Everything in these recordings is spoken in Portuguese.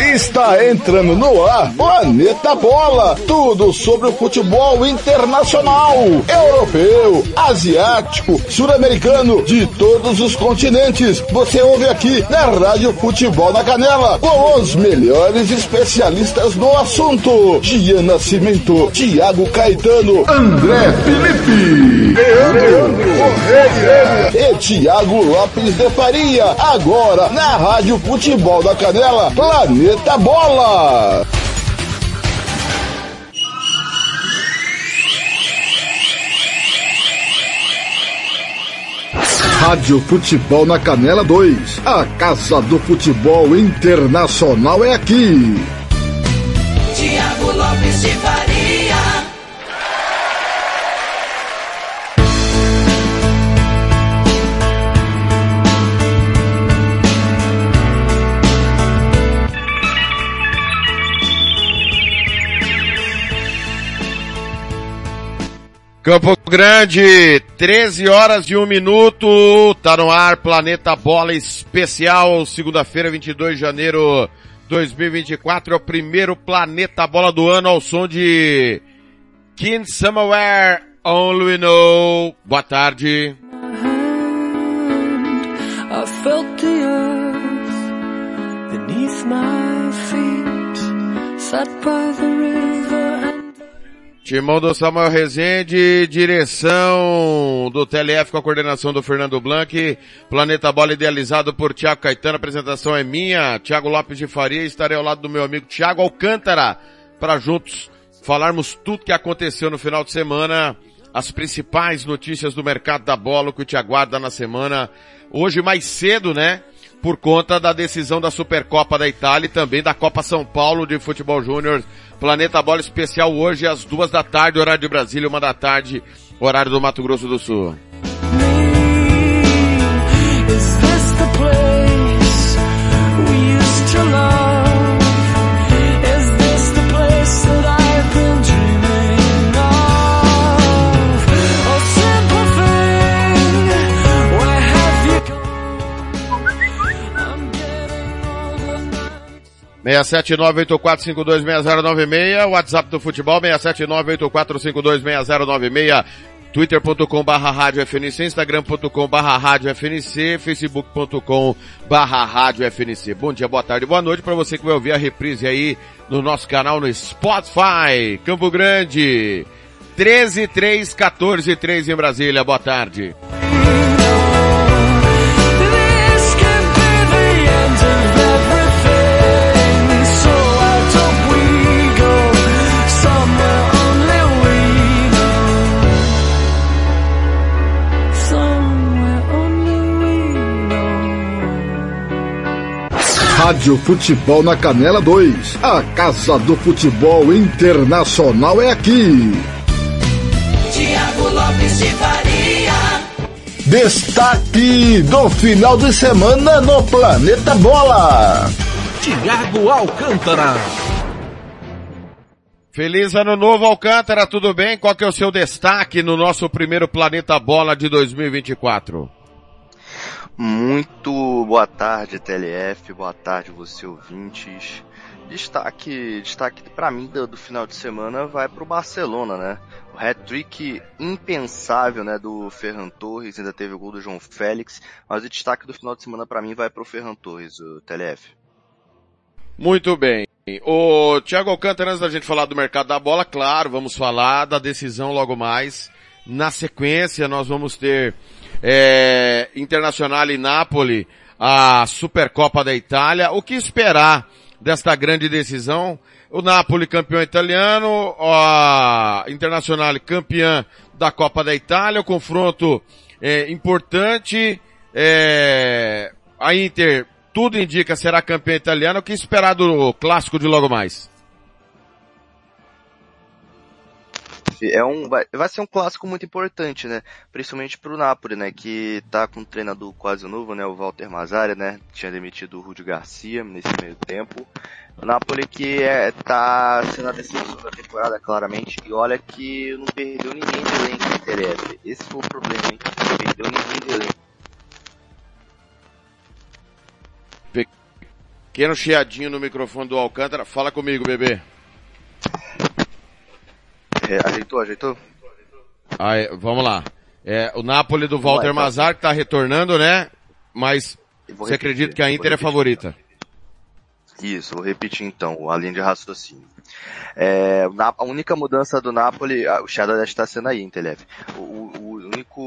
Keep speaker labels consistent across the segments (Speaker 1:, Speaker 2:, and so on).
Speaker 1: Está entrando no ar Planeta Bola. Tudo sobre o futebol internacional, europeu, asiático, sul-americano, de todos os continentes. Você ouve aqui na Rádio Futebol na Canela, com os melhores especialistas no assunto. Gian Nascimento, Thiago Caetano, André Felipe, Leandro, Correia e Thiago Lopes de Faria. Agora na Rádio Futebol da Canela, Planeta Planeta Bola! Rádio Futebol na Canela 2. A Casa do Futebol Internacional é aqui.
Speaker 2: Tiago Lopes de Faria.
Speaker 3: Campo Grande, 13 horas e 1 minuto, tá no ar Planeta Bola Especial, segunda-feira, 22 de janeiro 2024, é o primeiro Planeta Bola do ano ao som de King Somewhere Only We Know. Boa tarde.
Speaker 4: I
Speaker 3: Timão do Samuel Rezende, direção do TLF com a coordenação do Fernando Blanc, Planeta Bola idealizado por Tiago Caetano, a apresentação é minha, Tiago Lopes de Faria, estarei ao lado do meu amigo Tiago Alcântara, para juntos falarmos tudo que aconteceu no final de semana, as principais notícias do mercado da bola, o que te aguarda na semana, hoje mais cedo, né? Por conta da decisão da Supercopa da Itália e também da Copa São Paulo de Futebol Júnior Planeta Bola Especial hoje às duas da tarde, horário de Brasília, uma da tarde, horário do Mato Grosso do Sul.
Speaker 4: Is
Speaker 3: 67984526096, WhatsApp do futebol 67984526096, twitter.com barra rádio FNC, instagram.com barra rádio FNC, facebook.com barra rádio FNC. Bom dia, boa tarde, boa noite para você que vai ouvir a reprise aí no nosso canal no Spotify, Campo Grande, 13 3 14 3 em Brasília, boa tarde.
Speaker 1: Rádio Futebol na Canela 2. A Casa do Futebol Internacional é aqui.
Speaker 2: Tiago Lopes de Faria.
Speaker 1: Destaque do final de semana no Planeta Bola.
Speaker 5: Tiago Alcântara.
Speaker 3: Feliz ano novo, Alcântara, tudo bem? Qual que é o seu destaque no nosso primeiro Planeta Bola de 2024?
Speaker 6: Muito boa tarde, TLF, boa tarde, você ouvintes. Destaque, destaque para mim do, do final de semana vai para o Barcelona, né? O hat-trick impensável, né, do Ferran Torres, ainda teve o gol do João Félix, mas o destaque do final de semana para mim vai para o Ferran Torres, o TLF.
Speaker 3: Muito bem. O Thiago Alcântara, antes da gente falar do mercado da bola, claro, vamos falar da decisão logo mais. Na sequência, nós vamos ter é, Internacional e Napoli, a Supercopa da Itália. O que esperar desta grande decisão? O Napoli campeão italiano, a Internacional campeã da Copa da Itália, o confronto é, importante, é, a Inter tudo indica será campeã italiana. O que esperar do clássico de logo mais?
Speaker 6: É um, vai, vai ser um clássico muito importante, né? Principalmente pro Napoli, né? Que tá com um treinador quase novo, né? O Walter Mazzari, né? Tinha demitido o Rudi Garcia nesse meio tempo. O Napoli que é, tá sendo a decepção da temporada, claramente. E olha que não perdeu ninguém do elenco TLF. Esse foi o problema, hein? Não perdeu ninguém do elenco.
Speaker 3: Pequeno chiadinho no microfone do Alcântara. Fala comigo, bebê.
Speaker 6: É, ajeitou, ajeitou?
Speaker 3: Aí, vamos lá. É, o Napoli do Walter
Speaker 6: então.
Speaker 3: Mazar que tá retornando, né? Mas você acredita que a Inter é favorita?
Speaker 6: Isso, vou repetir então, a linha de raciocínio. É, a única mudança do Napoli, ah, o Shadow está sendo aí, Intelef. O, o, o único,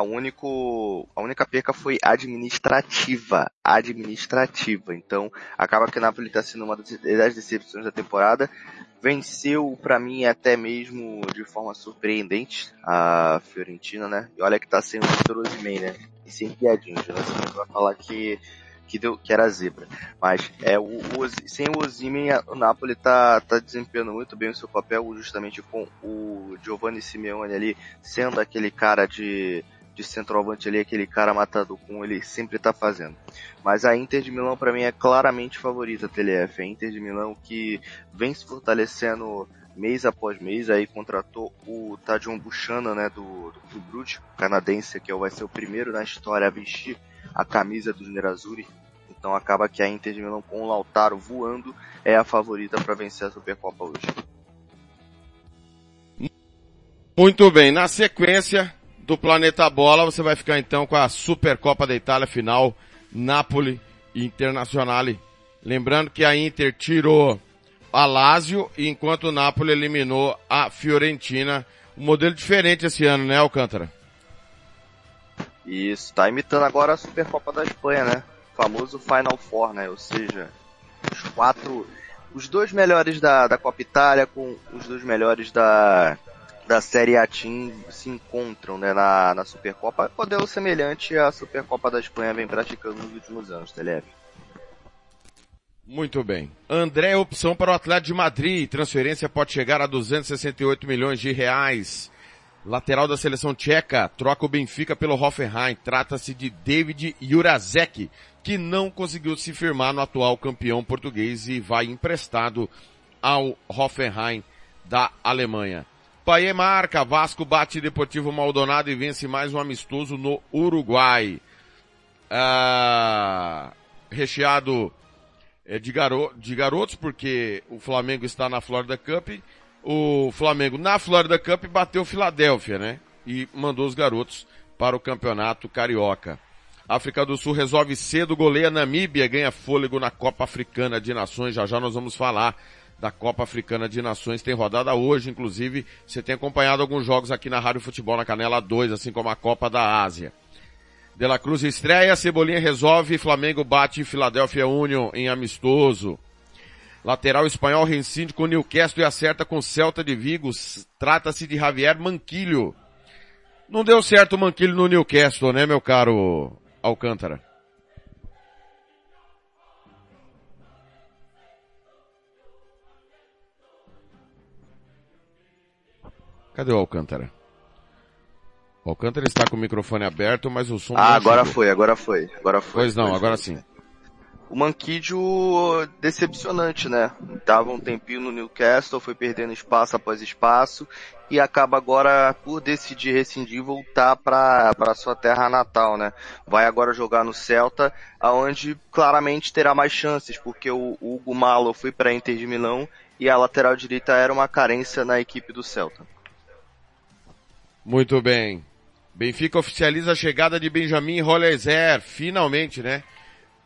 Speaker 6: a único, a única perca foi administrativa, administrativa. Então, acaba que o Napoli está sendo uma das decepções da temporada. Venceu, pra mim, até mesmo de forma surpreendente a Fiorentina, né? E olha que tá sem o Vitor né? E sem piadinhas, né? Você vai falar que que, deu, que era zebra. Mas é, o, o sem o Osimhen, o Napoli tá, tá desempenhando muito bem o seu papel, justamente com o Giovanni Simeone ali, sendo aquele cara de, de centroavante ali, aquele cara matador como ele sempre tá fazendo. Mas a Inter de Milão para mim é claramente favorita, TLF. A Inter de Milão que vem se fortalecendo mês após mês, aí contratou o Tadion Buchanan, né, do, do Clube canadense, que vai ser o primeiro na história a vestir a camisa dos Nerazzurri. Então acaba que a Inter de Milão com o Lautaro voando é a favorita para vencer a Supercopa hoje.
Speaker 3: Muito bem, na sequência do Planeta Bola, você vai ficar então com a Supercopa da Itália final, Napoli Internazionale. Lembrando que a Inter tirou a Lazio, enquanto o Napoli eliminou a Fiorentina. Um modelo diferente esse ano, né, Alcântara?
Speaker 6: Isso, tá imitando agora a Supercopa da Espanha, né? O famoso Final Four, né? Ou seja, os quatro, os dois melhores da, da Copa Itália com os dois melhores da, da Série A Team se encontram, né, na, na Supercopa. Modelo semelhante à Supercopa da Espanha vem praticando nos últimos anos, TLF.
Speaker 3: Muito bem. André, opção para o Atlético de Madrid. Transferência pode chegar a 268 milhões de reais. Lateral da seleção tcheca troca o Benfica pelo Hoffenheim. Trata-se de David Jurazek, que não conseguiu se firmar no atual campeão português e vai emprestado ao Hoffenheim da Alemanha. Paê marca, Vasco bate Deportivo Maldonado e vence mais um amistoso no Uruguai. Ah, recheado é, de, garo de garotos, porque o Flamengo está na Florida Cup. O Flamengo na Florida Cup bateu Filadélfia, né? E mandou os garotos para o campeonato carioca. África do Sul resolve cedo, goleia Namíbia, ganha fôlego na Copa Africana de Nações. Já já nós vamos falar da Copa Africana de Nações. Tem rodada hoje, inclusive. Você tem acompanhado alguns jogos aqui na Rádio Futebol na Canela 2, assim como a Copa da Ásia. De La Cruz estreia, Cebolinha resolve, Flamengo bate Philadelphia Union em amistoso. Lateral espanhol reincide com Newcastle e acerta com Celta de Vigo. Trata-se de Javier Manquilho. Não deu certo o Manquilho no Newcastle, né, meu caro Alcântara? Cadê o Alcântara? O Alcântara está com o microfone aberto, mas o som
Speaker 6: Ah, agora
Speaker 3: chegou.
Speaker 6: foi, agora foi, agora foi.
Speaker 3: Pois não,
Speaker 6: Foi,
Speaker 3: agora sim.
Speaker 6: O Manquídio decepcionante, né? Tava um tempinho no Newcastle, foi perdendo espaço após espaço e acaba agora por decidir rescindir voltar para para sua terra natal, né? Vai agora jogar no Celta, aonde claramente terá mais chances, porque o, o Hugo Malo foi para Inter de Milão e a lateral direita era uma carência na equipe do Celta.
Speaker 3: Muito bem. Benfica oficializa a chegada de Benjamin Rolezer, finalmente, né?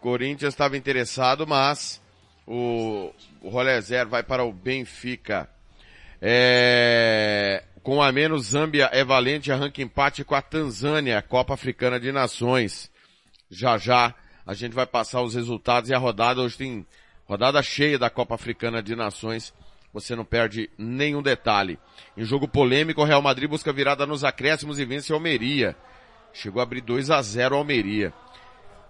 Speaker 3: Corinthians estava interessado, mas o, o vai para o Benfica. É, com a menos, Zâmbia é valente, arranca empate com a Tanzânia, Copa Africana de Nações. Já já a gente vai passar os resultados e a rodada, hoje tem rodada cheia da Copa Africana de Nações. Você não perde nenhum detalhe. Em jogo polêmico, o Real Madrid busca virada nos acréscimos e vence a Almeria. Chegou a abrir 2 a 0 a Almeria.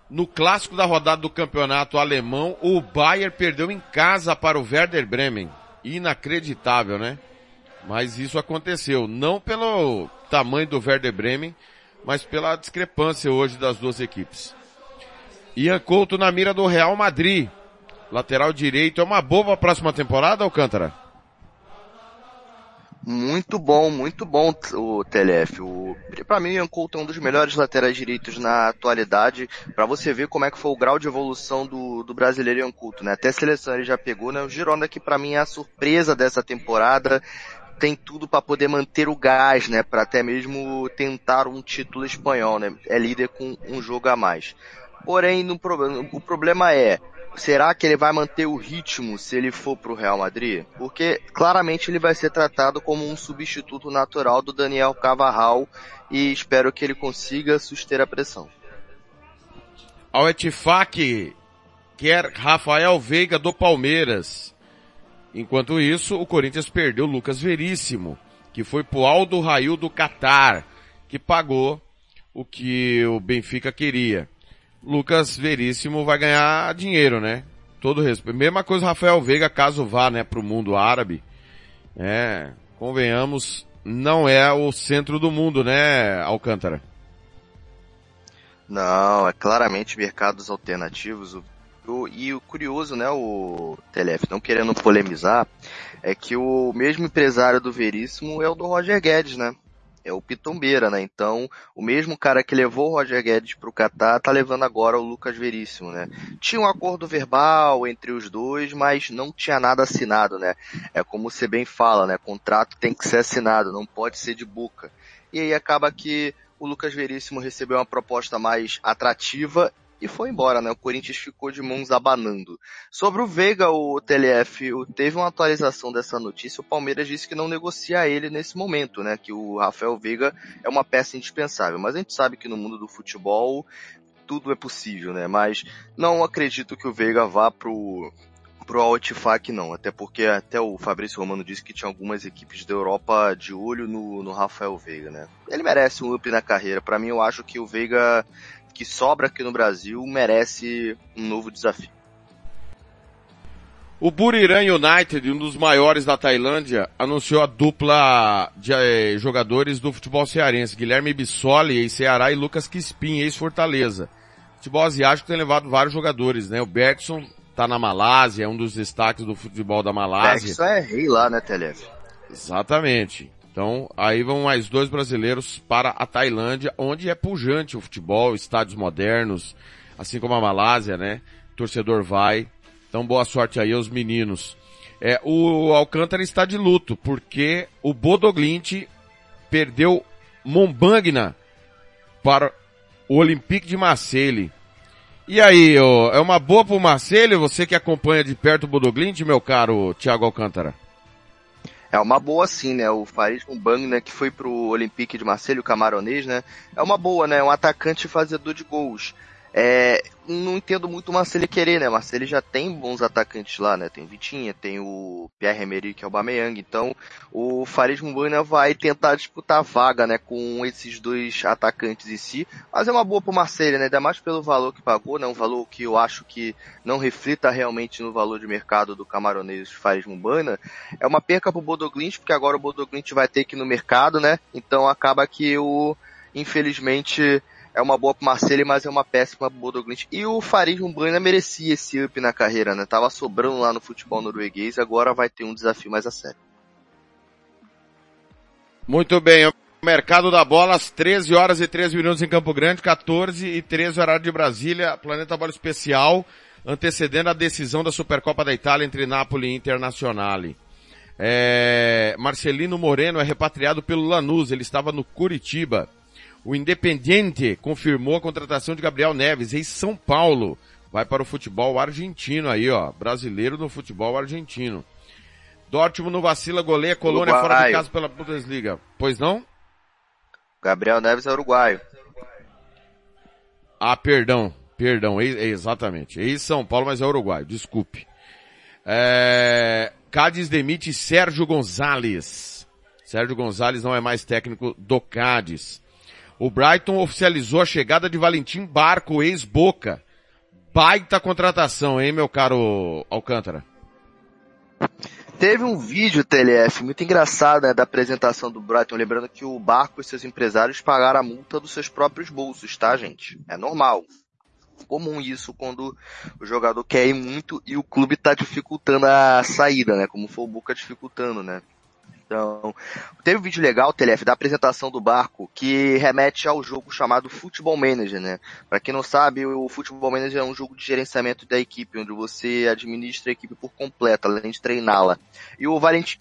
Speaker 3: No clássico da rodada do campeonato alemão, o Bayern perdeu em casa para o Werder Bremen. Inacreditável, né? Mas isso aconteceu. Não pelo tamanho do Werder Bremen, mas pela discrepância hoje das duas equipes. Ian Couto na mira do Real Madrid. Lateral direito, é uma boa pra próxima temporada, Alcântara?
Speaker 6: Muito bom, muito bom o TLF. O, pra mim, o Couto é um dos melhores laterais direitos na atualidade. Pra você ver como é que foi o grau de evolução do, do brasileiro Ian Couto, né? Até a seleção ele já pegou, né? O Girona que pra mim é a surpresa dessa temporada. Tem tudo pra poder manter o gás, né? Pra até mesmo tentar um título espanhol, né? É líder com um jogo a mais. Porém, no, o problema é, será que ele vai manter o ritmo se ele for pro Real Madrid? Porque claramente ele vai ser tratado como um substituto natural do Daniel Cavarral e espero que ele consiga suster a pressão.
Speaker 3: Ao Etifak quer Rafael Veiga do Palmeiras. Enquanto isso, o Corinthians perdeu Lucas Veríssimo, que foi pro Aldo Rail do Catar, que pagou o que o Benfica queria. Lucas Veríssimo vai ganhar dinheiro, né? Todo respeito. Mesma coisa Rafael Veiga, caso vá, né, pro mundo árabe. É, convenhamos, não é o centro do mundo, né, Alcântara?
Speaker 6: Não, é claramente mercados alternativos. O, e o curioso, né, o TLF, não querendo polemizar, é que o mesmo empresário do Veríssimo é o do Roger Guedes, né? É o Pitombeira, né? Então, o mesmo cara que levou o Roger Guedes pro Catar tá levando agora o Lucas Veríssimo, né? Tinha um acordo verbal entre os dois, mas não tinha nada assinado, né? É como você bem fala, né? Contrato tem que ser assinado, não pode ser de boca. E aí acaba que o Lucas Veríssimo recebeu uma proposta mais atrativa e foi embora, né? O Corinthians ficou de mãos abanando. Sobre o Veiga, o TLF, teve uma atualização dessa notícia. O Palmeiras disse que não negocia ele nesse momento, né? Que o Rafael Veiga é uma peça indispensável. Mas a gente sabe que no mundo do futebol tudo é possível, né? Mas não acredito que o Veiga vá pro pro Altifac não, até porque até o Fabrício Romano disse que tinha algumas equipes da Europa de olho no, no Rafael Veiga, né? Ele merece um up na carreira. Pra mim, eu acho que o Veiga que sobra aqui no Brasil merece um novo desafio.
Speaker 3: O Buriram United, um dos maiores da Tailândia, anunciou a dupla de eh, jogadores do futebol cearense, Guilherme Bissoli, ex-Ceará, e Lucas Crispim, ex-Fortaleza. Futebol asiático tem levado vários jogadores, né? O Bergson tá na Malásia, é um dos destaques do futebol da Malásia.
Speaker 6: Isso é rei lá, né, Telef?
Speaker 3: Exatamente. Então, aí vão mais dois brasileiros para a Tailândia, onde é pujante o futebol, estádios modernos, assim como a Malásia, né? O torcedor vai. Então, boa sorte aí aos meninos. É, o Alcântara está de luto, porque o Bodoglint perdeu Mombangna para o Olympique de Marseille. E aí, ó, é uma boa pro Marseille, você que acompanha de perto o Bodoglint, meu caro Thiago Alcântara?
Speaker 6: É uma boa sim, né? O Farid Mbang, né, que foi pro Olympique de Marseille, o camaronês, né? É uma boa, né? Um atacante fazedor de gols. É, não entendo muito o Marcelo querer, né? Marcelo já tem bons atacantes lá, né? Tem o Vitinha, tem o Pierre-Emerick Aubameyang. Então, o Farid Mbana vai tentar disputar a vaga, né? Com esses dois atacantes em si. Mas é uma boa pro Marcelo, né? Ainda mais pelo valor que pagou, né? Um valor que eu acho que não reflita realmente no valor de mercado do camaronês Farid Mbana. É uma perca pro Bodoglint, porque agora o Bodoglint vai ter que ir no mercado, né? Então acaba que o, infelizmente, é uma boa pro Marcelo, mas é uma péssima pro Bodoglint. E o Farid Mbana merecia esse up na carreira, né? Tava sobrando lá no futebol norueguês, agora vai ter um desafio mais a sério.
Speaker 3: Muito bem, mercado da bola às 13 horas e 13 minutos em Campo Grande, 14 e 13 horário de Brasília, Planeta Bola Especial, antecedendo a decisão da Supercopa da Itália entre Napoli e Internazionale. É, Marcelino Moreno é repatriado pelo Lanús, ele estava no Curitiba. O Independiente confirmou a contratação de Gabriel Neves em São Paulo. Vai para o futebol argentino aí, ó. Brasileiro no futebol argentino. Dortmund não vacila, goleia Colônia fora de casa pela Bundesliga. Pois não?
Speaker 6: Gabriel Neves é uruguaio.
Speaker 3: Ah, perdão. Perdão, exatamente. É São Paulo, mas é uruguaio. Desculpe. É... Cádiz demite Sérgio Gonzalez. Sérgio Gonzalez não é mais técnico do Cádiz. O Brighton oficializou a chegada de Valentim Barco, ex-Boca. Baita contratação, hein, meu caro Alcântara?
Speaker 6: Teve um vídeo, TLF, muito engraçado, né, da apresentação do Brighton, lembrando que o Barco e seus empresários pagaram a multa dos seus próprios bolsos, tá, gente? É normal. comum isso quando o jogador quer ir muito e o clube está dificultando a saída, né? Como foi o Boca dificultando, né? Então, teve um vídeo legal, TLF, da apresentação do barco, que remete ao jogo chamado Football Manager, né? Pra quem não sabe, o Football Manager é um jogo de gerenciamento da equipe, onde você administra a equipe por completo, além de treiná-la. E o Valentim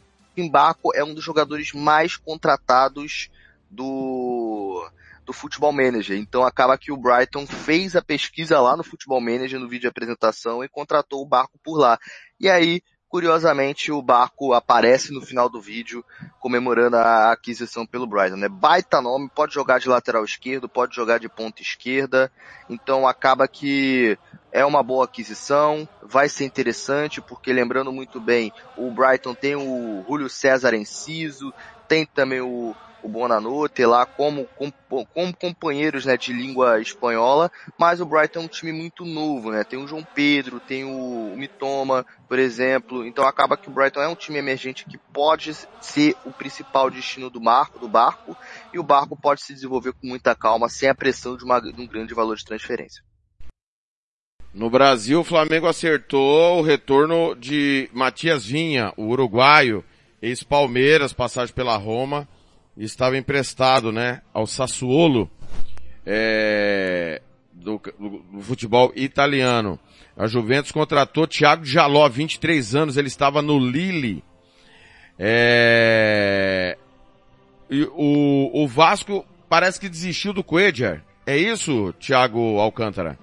Speaker 6: Barco é um dos jogadores mais contratados do, do Football Manager. Então acaba que o Brighton fez a pesquisa lá no Football Manager, no vídeo de apresentação, e contratou o barco por lá. E aí, curiosamente, o barco aparece no final do vídeo comemorando a aquisição pelo Brighton. Né? Baita nome, pode jogar de lateral esquerdo, pode jogar de ponta esquerda. Então acaba que é uma boa aquisição, vai ser interessante, porque lembrando muito bem, o Brighton tem o Júlio César Enciso, tem também o, o Bonanote lá como, como, como companheiros né, de língua espanhola, mas o Brighton é um time muito novo, né? Tem o João Pedro, tem o, Mitoma, por exemplo, então acaba que o Brighton é um time emergente que pode ser o principal destino do barco, do barco e o barco pode se desenvolver com muita calma, sem a pressão de, uma, de um grande valor de transferência.
Speaker 3: No Brasil, o Flamengo acertou o retorno de Matias Vinha, o uruguaio, ex-Palmeiras, passagem pela Roma, estava emprestado, né, ao Sassuolo, é, do, do, do, futebol italiano. A Juventus contratou Thiago Jaló, 23 anos, ele estava no Lille. É, e o, o Vasco parece que desistiu do Coedjar. É isso, Thiago Alcântara?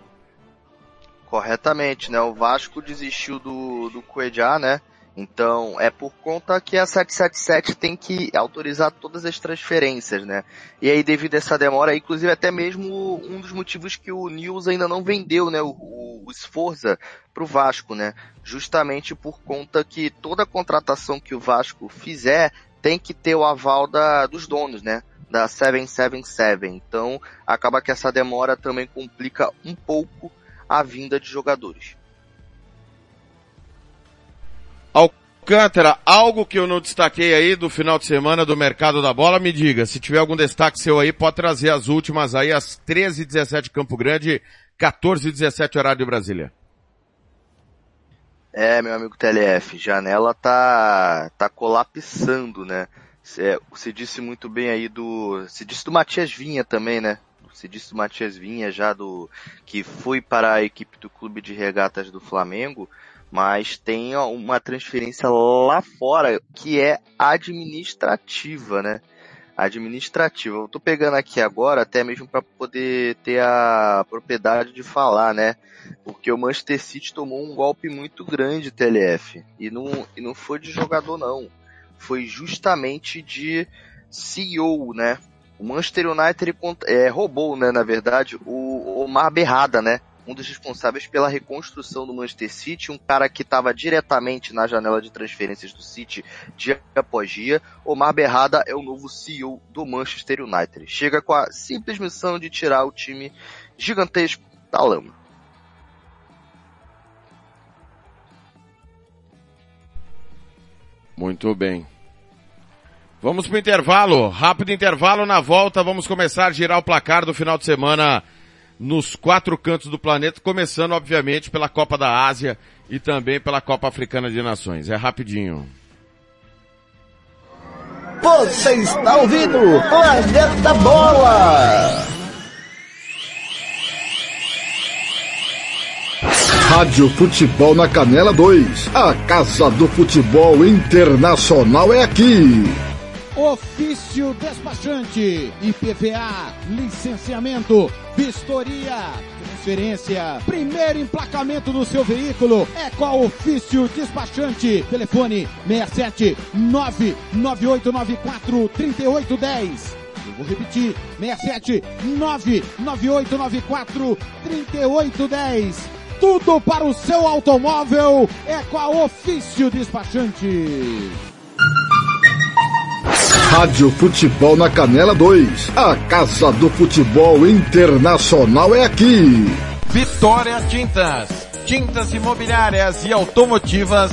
Speaker 6: Corretamente, né? O Vasco desistiu do, do Cuejá, né? Então, é por conta que a 777 tem que autorizar todas as transferências, né? E aí, devido a essa demora, inclusive até mesmo um dos motivos que o News ainda não vendeu, né, o, o, o Sforza pro Vasco, né? Justamente por conta que toda contratação que o Vasco fizer tem que ter o aval da, dos donos, né? Da 777. Então, acaba que essa demora também complica um pouco a vinda de jogadores.
Speaker 3: Alcântara, algo que eu não destaquei aí do final de semana do mercado da bola, me diga, se tiver algum destaque seu aí, pode trazer as últimas aí, às 13h17 Campo Grande, 14h17 horário de Brasília.
Speaker 6: É, meu amigo TLF, janela tá, tá colapsando, né? Você disse muito bem aí do, você disse do Matias Vinha também, né? se disse do Matias Vinha já do que foi para a equipe do clube de regatas do Flamengo, mas tem uma transferência lá fora que é administrativa, né? Administrativa. Eu tô pegando aqui agora até mesmo para poder ter a propriedade de falar, né? Porque o Manchester City tomou um golpe muito grande, TLF, e não, e não foi de jogador não, foi justamente de CEO, né? O Manchester United é, roubou, né, na verdade, o Omar Berrada, né? Um dos responsáveis pela reconstrução do Manchester City, um cara que estava diretamente na janela de transferências do City dia após dia. Omar Berrada é o novo CEO do Manchester United. Chega com a simples missão de tirar o time gigantesco da lama.
Speaker 3: Muito bem. Vamos para o intervalo, rápido intervalo, na volta vamos começar a girar o placar do final de semana nos quatro cantos do planeta, começando obviamente pela Copa da Ásia e também pela Copa Africana de Nações. É rapidinho.
Speaker 7: Você está ouvindo Planeta Bola! Rádio Futebol na Canela 2. A Casa do Futebol Internacional é aqui.
Speaker 8: Ofício despachante, IPVA, licenciamento, vistoria, transferência, primeiro emplacamento do seu veículo é com a Ofício Despachante. Telefone 67 99894 3810. Eu vou repetir, 67 99894 3810. Tudo para o seu automóvel é com a Ofício Despachante.
Speaker 7: Rádio Futebol na Canela 2. A Casa do Futebol Internacional é aqui.
Speaker 9: Vitória Tintas. Tintas imobiliárias e automotivas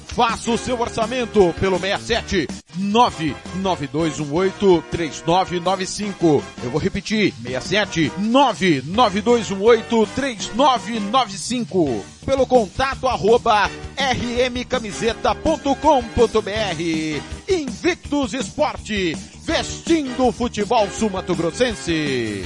Speaker 10: Faça o seu orçamento pelo 67 99218 3995. Eu vou repetir, 67 99218 3995. Pelo contato arroba rmcamiseta.com.br. Invictus Esporte, vestindo o futebol sumatogrossense.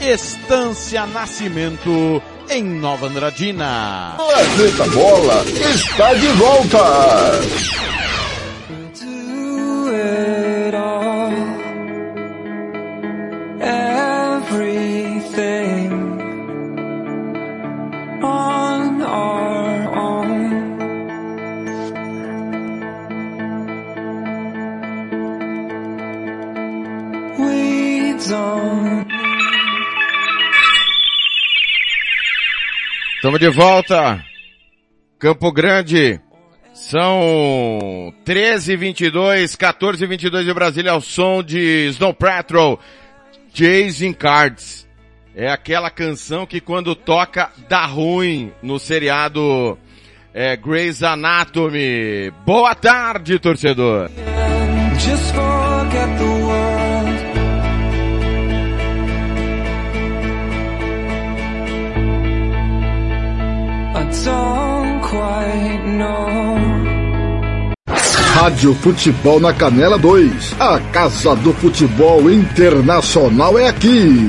Speaker 10: Estância Nascimento em Nova Andradina.
Speaker 7: Planeta Bola está de volta.
Speaker 3: Estamos de volta. Campo Grande. São 13h22, 14h22 de Brasília ao som de Snow Patrol, Chasing Cards. É aquela canção que quando toca dá ruim no seriado é, Grey's Anatomy. Boa tarde, torcedor.
Speaker 7: Rádio Futebol na Canela 2. A Casa do Futebol Internacional é aqui.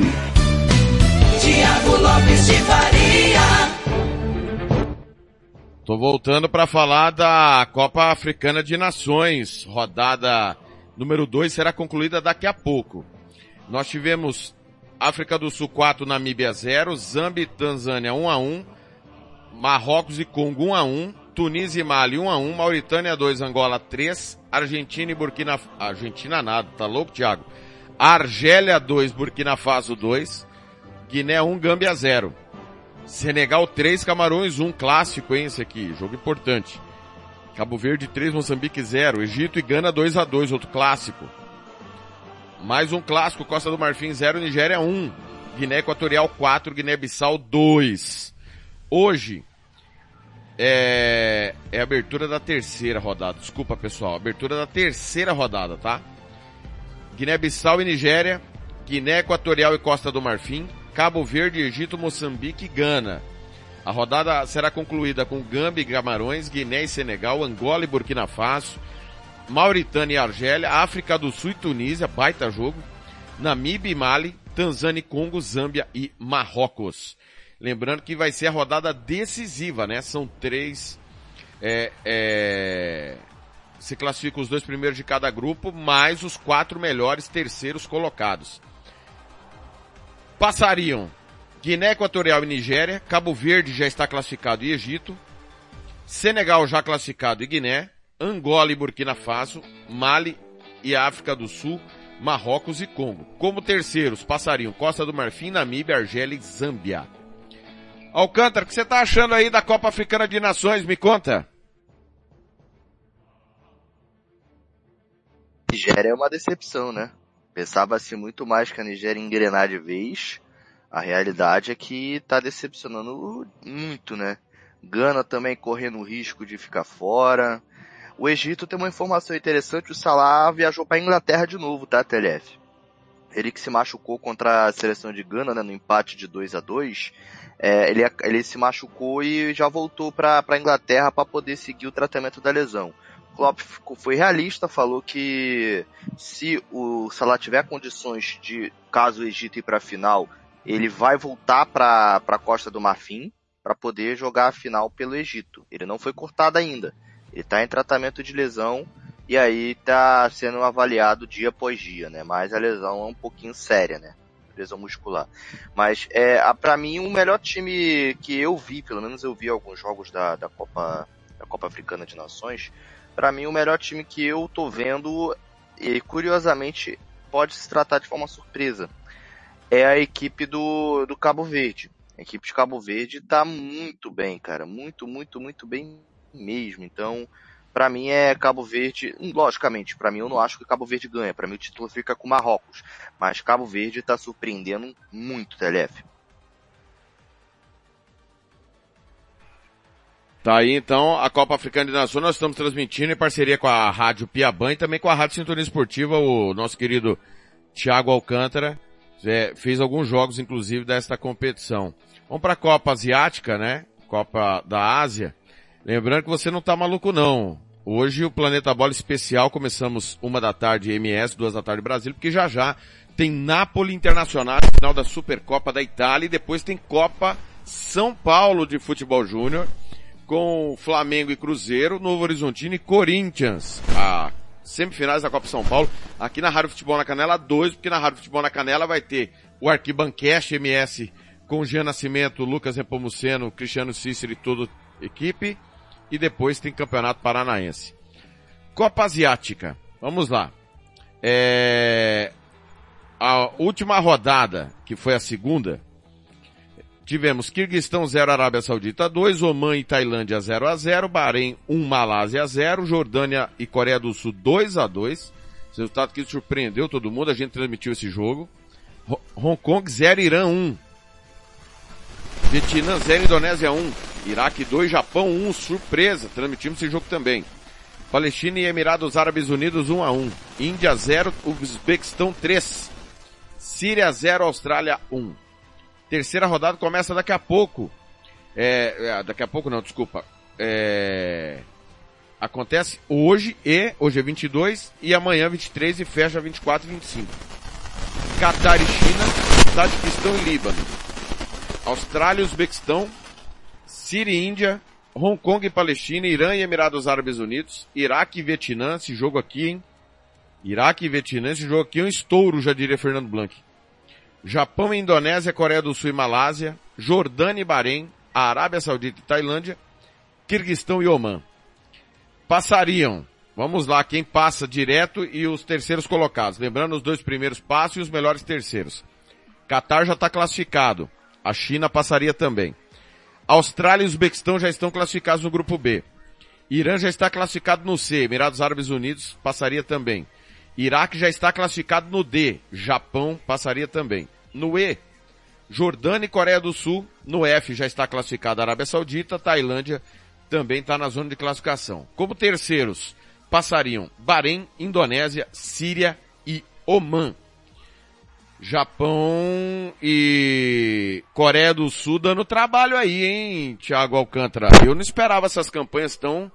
Speaker 11: Tiago Lopes de Faria.
Speaker 3: Tô voltando para falar da Copa Africana de Nações. Rodada número 2 será concluída daqui a pouco. Nós tivemos África do Sul 4, Namíbia 0, Zâmbia e Tanzânia 1 a 1, Marrocos e Congo 1 a 1, Tunísia e Mali 1 a 1, Mauritânia 2, Angola 3, Argentina e Burkina Argentina nada, tá louco, Thiago? Argélia 2, Burkina Faso 2, Guiné 1, Gâmbia 0. Senegal 3, Camarões 1, clássico, hein, esse aqui, jogo importante. Cabo Verde 3, Moçambique 0, Egito e Gana 2 a 2, outro clássico. Mais um clássico, Costa do Marfim 0, Nigéria 1, Guiné Equatorial 4, Guiné-Bissau 2. Hoje é, é abertura da terceira rodada. Desculpa, pessoal. Abertura da terceira rodada, tá? Guiné-Bissau e Nigéria, Guiné Equatorial e Costa do Marfim, Cabo Verde, Egito, Moçambique e Gana. A rodada será concluída com Gâmbia e Camarões, Guiné e Senegal, Angola e Burkina Faso, Mauritânia e Argélia, África do Sul e Tunísia, baita jogo, Namíbia e Mali, Tanzânia e Congo, Zâmbia e Marrocos. Lembrando que vai ser a rodada decisiva, né? São três, é, é, se classificam os dois primeiros de cada grupo, mais os quatro melhores terceiros colocados. Passariam Guiné Equatorial e Nigéria, Cabo Verde já está classificado e Egito, Senegal já classificado e Guiné, Angola e Burkina Faso, Mali e África do Sul, Marrocos e Congo. Como terceiros passariam Costa do Marfim, Namíbia, Argélia e Zâmbia. Alcântara, o que você está achando aí da Copa Africana de Nações? Me conta.
Speaker 12: Nigéria é uma decepção, né? Pensava-se muito mais que a Nigéria engrenar de vez. A realidade é que tá decepcionando muito, né?
Speaker 6: Gana também correndo o risco de ficar fora. O Egito tem uma informação interessante, o Salah viajou para Inglaterra de novo, tá, TLF? Ele que se machucou contra a seleção de Gana, né, no empate de 2 a 2 é, ele, ele se machucou e já voltou para a Inglaterra para poder seguir o tratamento da lesão. Klopp foi realista, falou que se o Salah tiver condições de, caso o Egito ir para a final, ele vai voltar para a Costa do Marfim para poder jogar a final pelo Egito. Ele não foi cortado ainda. Ele está em tratamento de lesão e aí está sendo avaliado dia após dia, né? Mas a lesão é um pouquinho séria, né? Lesão muscular. Mas é, para mim o melhor time que eu vi, pelo menos eu vi alguns jogos da, da Copa da Copa Africana de Nações, para mim o melhor time que eu tô vendo e curiosamente pode se tratar de forma surpresa é a equipe do, do Cabo Verde. A equipe de Cabo Verde tá muito bem, cara, muito, muito, muito bem mesmo. Então, para mim é Cabo Verde, logicamente, para mim eu não acho que Cabo Verde ganha, para mim o título fica com Marrocos, mas Cabo Verde tá surpreendendo muito, TLF.
Speaker 3: Tá aí então a Copa Africana de Nações, nós estamos transmitindo em parceria com a Rádio Piabã e também com a Rádio Sintonia Esportiva, o nosso querido Thiago Alcântara é, fez alguns jogos inclusive desta competição. Vamos para a Copa Asiática, né? Copa da Ásia. Lembrando que você não tá maluco não. Hoje o Planeta Bola Especial começamos uma da tarde MS, duas da tarde Brasil, porque já já tem Napoli Internacional, final da Supercopa da Itália e depois tem Copa São Paulo de Futebol Júnior com Flamengo e Cruzeiro, Novo Horizontino e Corinthians. A semifinais da Copa São Paulo, aqui na Rádio Futebol na Canela 2, porque na Rádio Futebol na Canela vai ter o Arquibancast MS com Jean Nascimento, Lucas Repomuceno, Cristiano Cícero e toda a equipe. E depois tem Campeonato Paranaense. Copa Asiática. Vamos lá. É... A última rodada, que foi a segunda, Tivemos Kirguistão 0, Arábia Saudita 2, Oman e Tailândia 0 a 0, Bahrein 1, Malásia 0, Jordânia e Coreia do Sul 2 a 2. Resultado que surpreendeu todo mundo, a gente transmitiu esse jogo. Hong Kong 0, Irã 1. Vietnã 0, Indonésia 1. Iraque 2, Japão 1, surpresa, transmitimos esse jogo também. Palestina e Emirados Árabes Unidos 1 a 1. Índia 0, Uzbequistão 3. Síria 0, Austrália 1. Terceira rodada começa daqui a pouco. É, é, daqui a pouco não, desculpa. É, acontece hoje e, hoje é 22 e amanhã 23 e fecha 24 e 25. Catar e China, Tadiquistão e Líbano. Austrália e Uzbequistão, Síria e Índia, Hong Kong e Palestina, Irã e Emirados Árabes Unidos, Iraque e Vietnã, esse jogo aqui, hein? Iraque e Vietnã, esse jogo aqui é um estouro, já diria Fernando Blanc. Japão e Indonésia, Coreia do Sul e Malásia, Jordânia e Bahrein, Arábia Saudita e Tailândia, Kirguistão e Omã. Passariam, vamos lá, quem passa direto e os terceiros colocados. Lembrando, os dois primeiros passam e os melhores terceiros. Qatar já está classificado. A China passaria também. Austrália e Uzbequistão já estão classificados no grupo B. Irã já está classificado no C. Emirados Árabes Unidos passaria também. Iraque já está classificado no D. Japão passaria também. No E, Jordânia e Coreia do Sul. No F já está classificada a Arábia Saudita, Tailândia também está na zona de classificação. Como terceiros, passariam Bahrein, Indonésia, Síria e Oman. Japão e Coreia do Sul dando trabalho aí, hein, Thiago Alcântara? Eu não esperava essas campanhas tão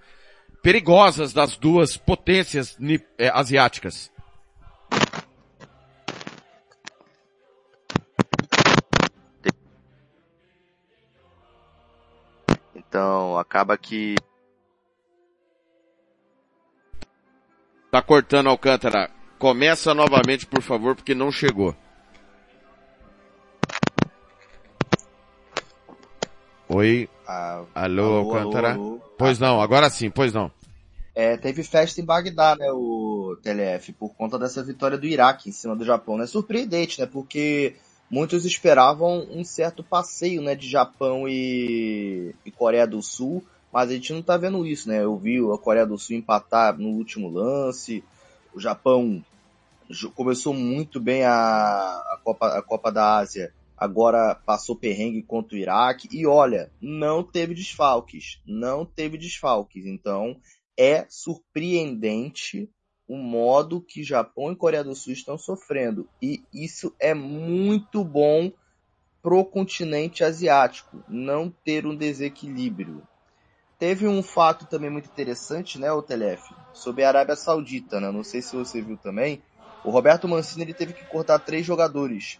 Speaker 3: perigosas das duas potências é, asiáticas.
Speaker 6: Então, acaba que.
Speaker 3: Tá cortando Alcântara. Começa novamente, por favor, porque não chegou. Oi. Ah, alô, alô, Alcântara. Alô, alô. Pois não, agora sim, pois não.
Speaker 13: É, teve festa em Bagdá, né, o TLF, por conta dessa vitória do Iraque em cima do Japão, né? Surpreendente, né? Porque muitos esperavam um certo passeio, né, de Japão e, e Coreia do Sul, mas a gente não tá vendo isso, né? Eu vi a Coreia do Sul empatar no último lance, o Japão começou muito bem a, a, Copa, a Copa da Ásia,
Speaker 6: agora passou perrengue contra o Iraque e olha, não teve desfalques, não teve desfalques. Então é surpreendente o modo que Japão e Coreia do Sul estão sofrendo e isso é muito bom pro continente asiático, não ter um desequilíbrio. Teve um fato também muito interessante, né, o Telef, sobre a Arábia Saudita, né? Não sei se você viu também. O Roberto Mancini ele teve que cortar três jogadores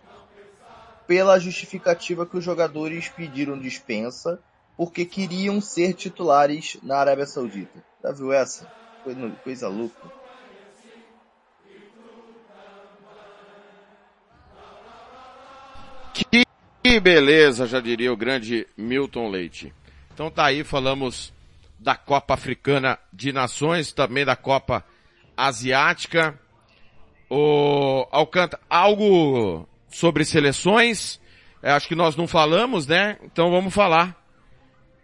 Speaker 6: pela justificativa que os jogadores pediram dispensa porque queriam ser titulares na Arábia Saudita. Já viu essa? Coisa, louca.
Speaker 3: Que beleza, já diria o grande Milton Leite. Então tá aí, falamos da Copa Africana de Nações, também da Copa Asiática. O Alcântara, algo sobre seleções, é, acho que nós não falamos, né? Então vamos falar.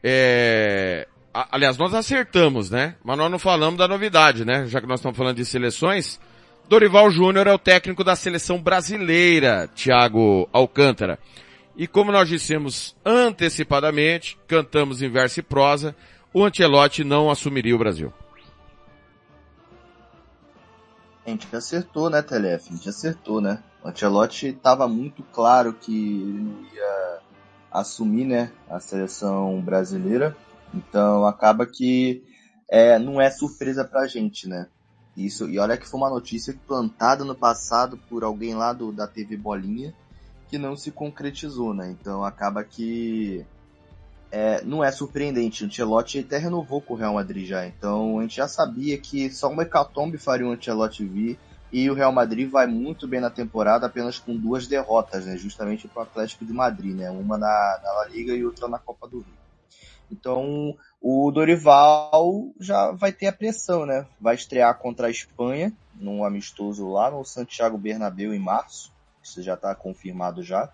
Speaker 3: É, aliás, nós acertamos, né? Mas nós não falamos da novidade, né? Já que nós estamos falando de seleções. Dorival Júnior é o técnico da seleção brasileira, Thiago Alcântara. E como nós dissemos antecipadamente, cantamos em verso e prosa, o Ancelotti não assumiria o Brasil.
Speaker 6: A gente acertou, né, Telef? A gente acertou, né? O Ancelotti estava muito claro que ele não ia assumir, né, a seleção brasileira. Então acaba que é, não é surpresa pra gente, né? Isso, e olha que foi uma notícia plantada no passado por alguém lá do, da TV Bolinha que não se concretizou, né? Então acaba que é, não é surpreendente. O Ancelotti até renovou com o Real Madrid já. Então a gente já sabia que só uma hecatombe faria o Ancelotti vir. E o Real Madrid vai muito bem na temporada, apenas com duas derrotas, né? Justamente para o Atlético de Madrid, né? Uma na, na La Liga e outra na Copa do Rio. Então, o Dorival já vai ter a pressão, né? Vai estrear contra a Espanha, num amistoso lá no Santiago Bernabéu em março. Isso já está confirmado já.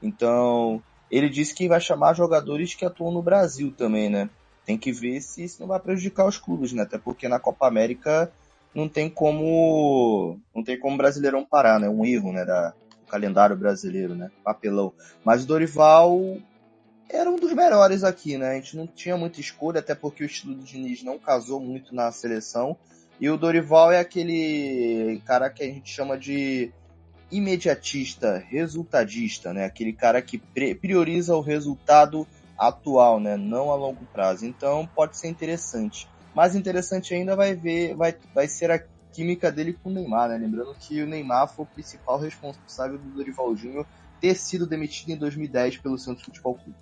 Speaker 6: Então, ele disse que vai chamar jogadores que atuam no Brasil também, né? Tem que ver se isso não vai prejudicar os clubes, né? Até porque na Copa América não tem como não tem como o Brasileirão parar, né? Um erro, né, da do calendário brasileiro, né? Papelão. Mas o Dorival era um dos melhores aqui, né? A gente não tinha muita escolha, até porque o estilo do Diniz não casou muito na seleção. E o Dorival é aquele cara que a gente chama de imediatista, resultadista, né? Aquele cara que prioriza o resultado atual, né? Não a longo prazo. Então pode ser interessante. Mais interessante ainda vai ver, vai, vai ser a química dele com o Neymar, né? Lembrando que o Neymar foi o principal responsável do Dorival Júnior ter sido demitido em 2010 pelo Santos Futebol Clube.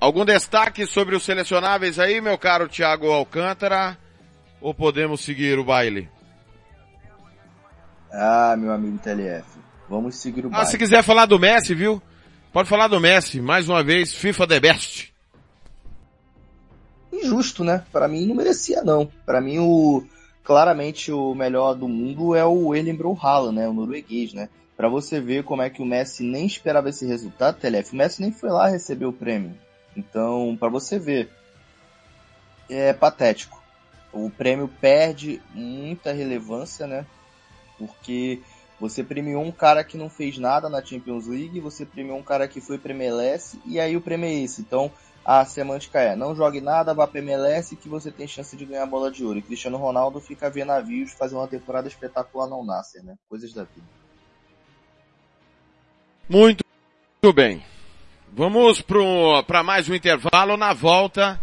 Speaker 3: Algum destaque sobre os selecionáveis aí, meu caro Thiago Alcântara? Ou podemos seguir o baile?
Speaker 6: Ah, meu amigo TLF. Vamos seguir o baile.
Speaker 3: Ah, se quiser falar do Messi, viu? Pode falar do Messi. Mais uma vez, FIFA The Best.
Speaker 6: Injusto, né? Para mim não merecia não. Para mim o claramente o melhor do mundo é o Erling Haaland, né? O norueguês, né? Para você ver como é que o Messi nem esperava esse resultado, TLF. O Messi nem foi lá receber o prêmio. Então, para você ver, é patético. O prêmio perde muita relevância, né? Porque você premiou um cara que não fez nada na Champions League, você premiou um cara que foi MLS e aí o prêmio é esse. Então, a semântica é: não jogue nada, vá para MLS que você tem chance de ganhar a bola de ouro. E Cristiano Ronaldo fica a ver navios fazer uma temporada espetacular no Nasser, né? Coisas da vida.
Speaker 3: Muito, muito bem. Vamos para mais um intervalo. Na volta,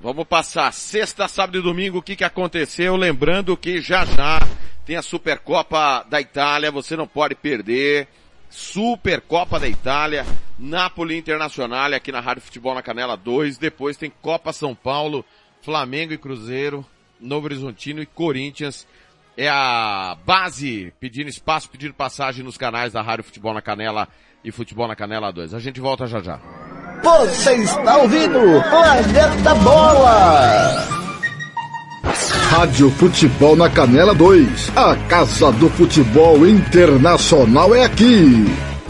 Speaker 3: vamos passar sexta, sábado e domingo o que, que aconteceu. Lembrando que já já tem a Supercopa da Itália, você não pode perder. Supercopa da Itália, Napoli Internacional aqui na Rádio Futebol na Canela 2. Depois tem Copa São Paulo, Flamengo e Cruzeiro, Novo Horizontino e Corinthians. É a base pedindo espaço, pedindo passagem nos canais da Rádio Futebol na Canela e Futebol na Canela 2. A gente volta já já.
Speaker 7: Você está ouvindo Planeta Bola! Rádio Futebol na Canela 2. A Casa do Futebol Internacional é aqui.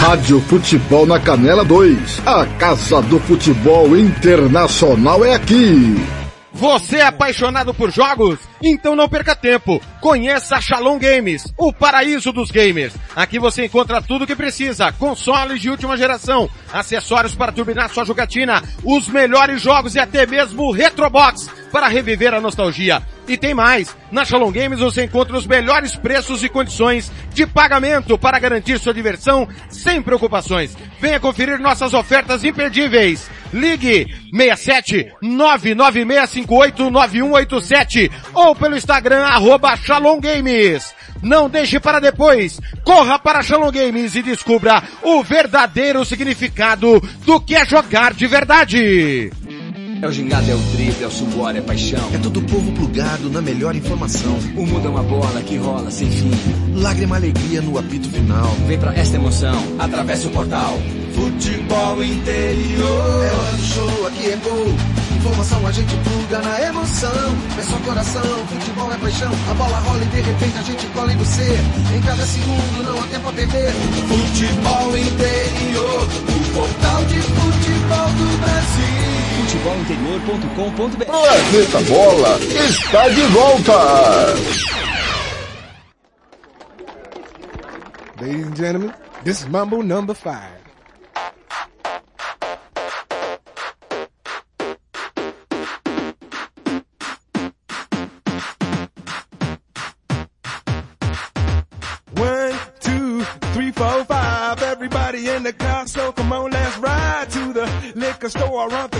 Speaker 7: Rádio Futebol na Canela 2. A Casa do Futebol Internacional é aqui.
Speaker 14: Você é apaixonado por jogos? Então não perca tempo. Conheça a Shalom Games, o paraíso dos gamers. Aqui você encontra tudo o que precisa. Consoles de última geração, acessórios para turbinar sua jogatina, os melhores jogos e até mesmo o Retrobox para reviver a nostalgia. E tem mais. Na Shalom Games você encontra os melhores preços e condições de pagamento para garantir sua diversão sem preocupações. Venha conferir nossas ofertas imperdíveis. Ligue 67 99658 9187 ou pelo Instagram arroba Shalom Games. Não deixe para depois. Corra para Shalom Games e descubra o verdadeiro significado do que é jogar de verdade.
Speaker 15: É o gingado, é o drible, é o suor, é paixão.
Speaker 16: É todo o povo plugado na melhor informação.
Speaker 15: O mundo é uma bola que rola sem fim.
Speaker 16: Lágrima, alegria no apito final.
Speaker 15: Vem pra esta emoção, atravessa o portal.
Speaker 16: Futebol interior. É hora do show, aqui é gol. Informação a gente pluga na emoção. É só coração, futebol é paixão. A bola rola e de repente a gente cola em você. Em cada segundo não há tempo a perder. Futebol interior.
Speaker 11: futebolinterior.com.br
Speaker 7: Planeta Bola está de volta!
Speaker 17: Ladies and gentlemen, this is Mambo number five. One, two, three, four, five. Everybody in the car, so come on, let's ride to the liquor store around the corner. The boys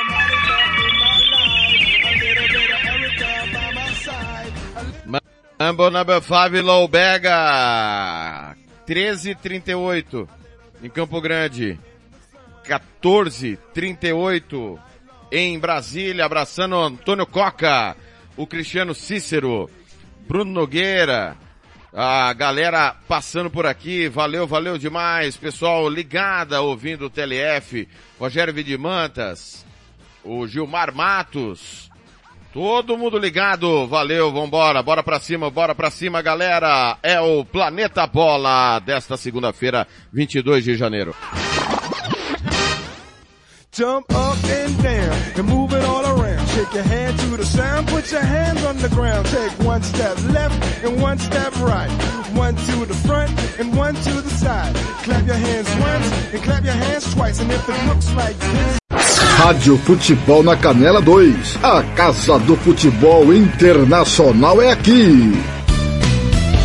Speaker 3: Mambo number 5, Loubega. 13:38 em Campo Grande. 14:38 em Brasília, abraçando Antônio Coca, o Cristiano Cícero, Bruno Nogueira, a galera passando por aqui, valeu, valeu demais, pessoal ligada ouvindo o TLF, Rogério Vidimantas, o Gilmar Matos, todo mundo ligado, valeu, vambora, bora pra cima, bora pra cima galera, é o Planeta Bola desta segunda-feira, 22 de janeiro.
Speaker 17: Jump up and down and move it all around. Shake your to the sound, put your hands on the ground. Take one step left and one step right. One to the front and one to the side. Clap your hands once and clap your hands twice. And if it looks like this,
Speaker 7: Rádio Futebol na Canela 2. A Casa do Futebol Internacional é aqui.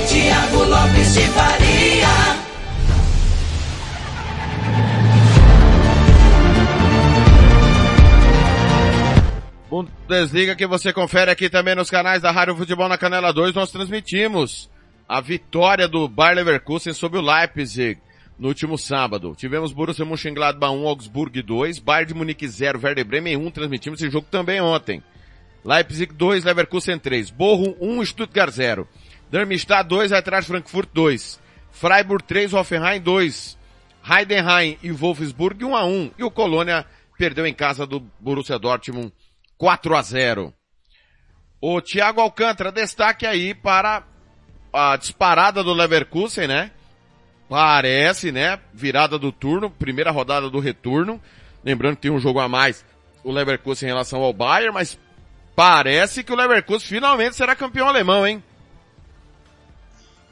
Speaker 11: Tiago Lopes de Faria.
Speaker 3: Bundesliga que você confere aqui também nos canais da Rádio Futebol na Canela 2, nós transmitimos a vitória do Bayer Leverkusen sobre o Leipzig no último sábado. Tivemos Borussia Mönchengladbach 1, Augsburg 2, Bayern de Munique 0, Werder Bremen 1, transmitimos esse jogo também ontem. Leipzig 2, Leverkusen 3, Bochum 1, Stuttgart 0, Darmstadt 2, Eintracht Frankfurt 2, Freiburg 3, Hoffenheim 2, Heidenheim e Wolfsburg 1 a 1 e o Colônia perdeu em casa do Borussia Dortmund 4 a 0. O Thiago Alcântara destaque aí para a disparada do Leverkusen, né? Parece, né? Virada do turno, primeira rodada do retorno. Lembrando que tem um jogo a mais o Leverkusen em relação ao Bayern, mas parece que o Leverkusen finalmente será campeão alemão, hein?